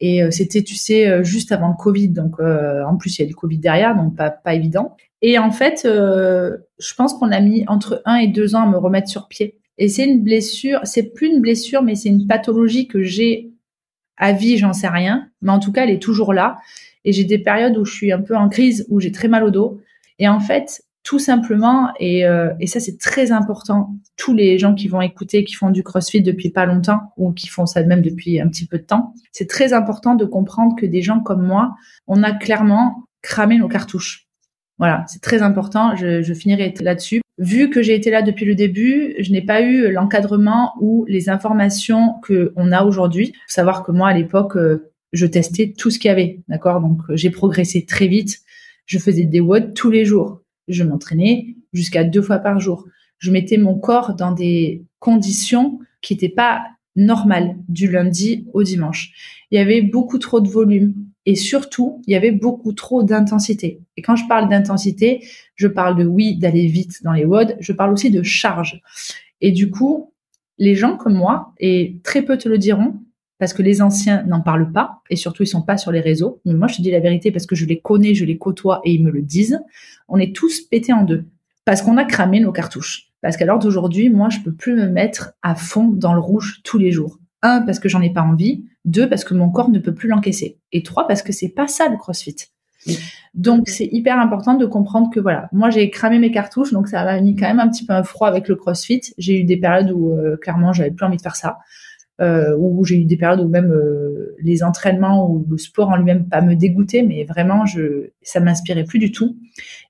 Et euh, c'était, tu sais, euh, juste avant le Covid. Donc, en plus, il y a le Covid derrière, donc pas, pas évident. Et en fait, je pense qu'on a mis entre un et deux ans à me remettre sur pied. Et c'est une blessure, c'est plus une blessure, mais c'est une pathologie que j'ai à vie, j'en sais rien. Mais en tout cas, elle est toujours là. Et j'ai des périodes où je suis un peu en crise, où j'ai très mal au dos. Et en fait, tout simplement, et, euh, et ça c'est très important, tous les gens qui vont écouter, qui font du CrossFit depuis pas longtemps ou qui font ça même depuis un petit peu de temps, c'est très important de comprendre que des gens comme moi, on a clairement cramé nos cartouches. Voilà, c'est très important, je, je finirai là-dessus. Vu que j'ai été là depuis le début, je n'ai pas eu l'encadrement ou les informations que on a aujourd'hui. Faut savoir que moi à l'époque, euh, je testais tout ce qu'il y avait, d'accord? Donc j'ai progressé très vite. Je faisais des WOD tous les jours je m'entraînais jusqu'à deux fois par jour. Je mettais mon corps dans des conditions qui n'étaient pas normales du lundi au dimanche. Il y avait beaucoup trop de volume et surtout, il y avait beaucoup trop d'intensité. Et quand je parle d'intensité, je parle de oui, d'aller vite dans les WOD, je parle aussi de charge. Et du coup, les gens comme moi, et très peu te le diront, parce que les anciens n'en parlent pas et surtout ils sont pas sur les réseaux. Moi, je te dis la vérité parce que je les connais, je les côtoie et ils me le disent. On est tous pétés en deux parce qu'on a cramé nos cartouches. Parce qu'à l'heure d'aujourd'hui, moi, je peux plus me mettre à fond dans le rouge tous les jours. Un, parce que j'en ai pas envie. Deux, parce que mon corps ne peut plus l'encaisser. Et trois, parce que c'est pas ça le CrossFit. Donc c'est hyper important de comprendre que voilà, moi j'ai cramé mes cartouches, donc ça m'a mis quand même un petit peu un froid avec le CrossFit. J'ai eu des périodes où euh, clairement j'avais plus envie de faire ça euh, où j'ai eu des périodes où même euh, les entraînements ou le sport en lui-même pas me dégoûter, mais vraiment je ça m'inspirait plus du tout.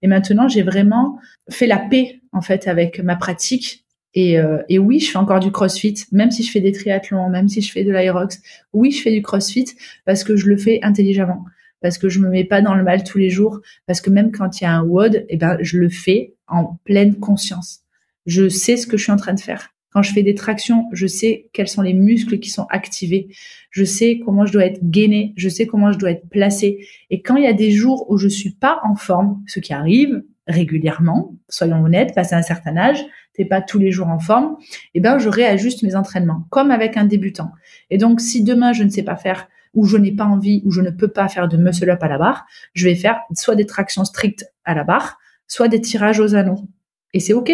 Et maintenant j'ai vraiment fait la paix en fait avec ma pratique. Et, euh, et oui, je fais encore du CrossFit, même si je fais des triathlons, même si je fais de l'aérox. Oui, je fais du CrossFit parce que je le fais intelligemment, parce que je me mets pas dans le mal tous les jours, parce que même quand il y a un WOD, eh ben je le fais en pleine conscience. Je sais ce que je suis en train de faire. Quand je fais des tractions, je sais quels sont les muscles qui sont activés. Je sais comment je dois être gainé. Je sais comment je dois être placé. Et quand il y a des jours où je suis pas en forme, ce qui arrive régulièrement, soyons honnêtes, passé un certain âge, t'es pas tous les jours en forme, eh ben, je réajuste mes entraînements, comme avec un débutant. Et donc, si demain je ne sais pas faire, ou je n'ai pas envie, ou je ne peux pas faire de muscle up à la barre, je vais faire soit des tractions strictes à la barre, soit des tirages aux anneaux. Et c'est OK.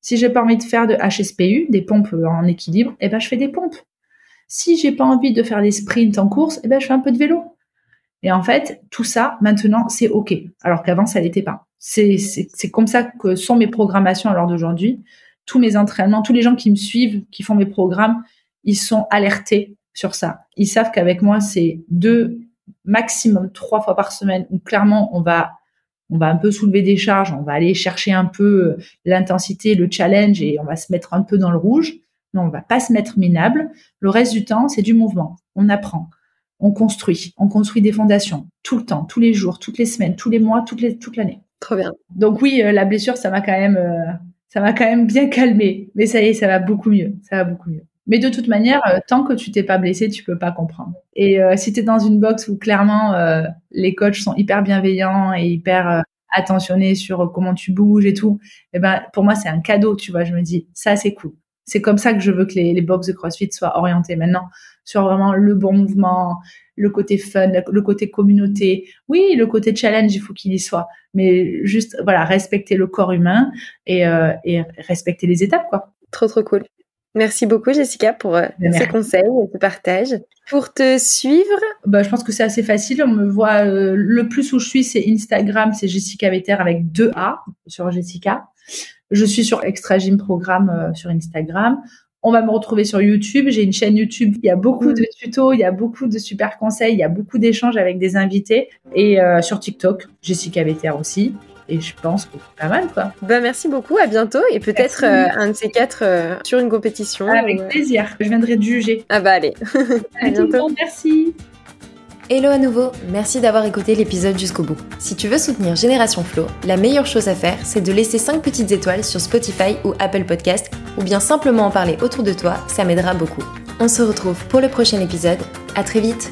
Si j'ai pas envie de faire de HSPU, des pompes en équilibre, eh ben je fais des pompes. Si j'ai pas envie de faire des sprints en course, eh ben je fais un peu de vélo. Et en fait, tout ça maintenant c'est ok, alors qu'avant ça l'était pas. C'est c'est comme ça que sont mes programmations à l'heure d'aujourd'hui. Tous mes entraînements, tous les gens qui me suivent, qui font mes programmes, ils sont alertés sur ça. Ils savent qu'avec moi c'est deux maximum trois fois par semaine où clairement on va on va un peu soulever des charges, on va aller chercher un peu euh, l'intensité, le challenge et on va se mettre un peu dans le rouge. Non, on va pas se mettre minable. Le reste du temps, c'est du mouvement. On apprend, on construit, on construit des fondations tout le temps, tous les jours, toutes les semaines, tous les mois, toutes les, toute l'année. Trop bien. Donc oui, euh, la blessure, ça m'a quand même, euh, ça m'a quand même bien calmé. Mais ça y est, ça va beaucoup mieux. Ça va beaucoup mieux. Mais de toute manière, tant que tu t'es pas blessé, tu peux pas comprendre. Et si tu es dans une box où clairement les coachs sont hyper bienveillants et hyper euh, attentionnés sur comment tu bouges et tout, eh ben pour moi c'est un cadeau, tu vois. Je me dis ça c'est cool. C'est comme ça que je veux que les, les box de CrossFit soient orientées maintenant sur vraiment le bon mouvement, le côté fun, le côté communauté. Oui, le côté challenge, il faut qu'il y soit, mais juste voilà respecter le corps humain et, euh, et respecter les étapes quoi. Trop trop cool. Merci beaucoup Jessica pour euh, ces conseils et ce partage. Pour te suivre? Bah, Je pense que c'est assez facile. On me voit euh, le plus où je suis, c'est Instagram, c'est Jessica Vetter avec deux A sur Jessica. Je suis sur Extra Gym Programme euh, sur Instagram. on va me retrouver sur YouTube. J'ai une chaîne YouTube. Il y a beaucoup de tutos, il y a beaucoup de super conseils, il y a beaucoup d'échanges avec des invités. Et sur TikTok, Jessica Vetter aussi. Et je pense que c'est pas mal, quoi. Bah, merci beaucoup, à bientôt. Et peut-être euh, un de ces quatre euh, sur une compétition. Avec plaisir. Je viendrai te juger. Ah bah allez. à bientôt. merci. Hello à nouveau, merci d'avoir écouté l'épisode jusqu'au bout. Si tu veux soutenir Génération Flow, la meilleure chose à faire, c'est de laisser 5 petites étoiles sur Spotify ou Apple Podcast, ou bien simplement en parler autour de toi, ça m'aidera beaucoup. On se retrouve pour le prochain épisode, à très vite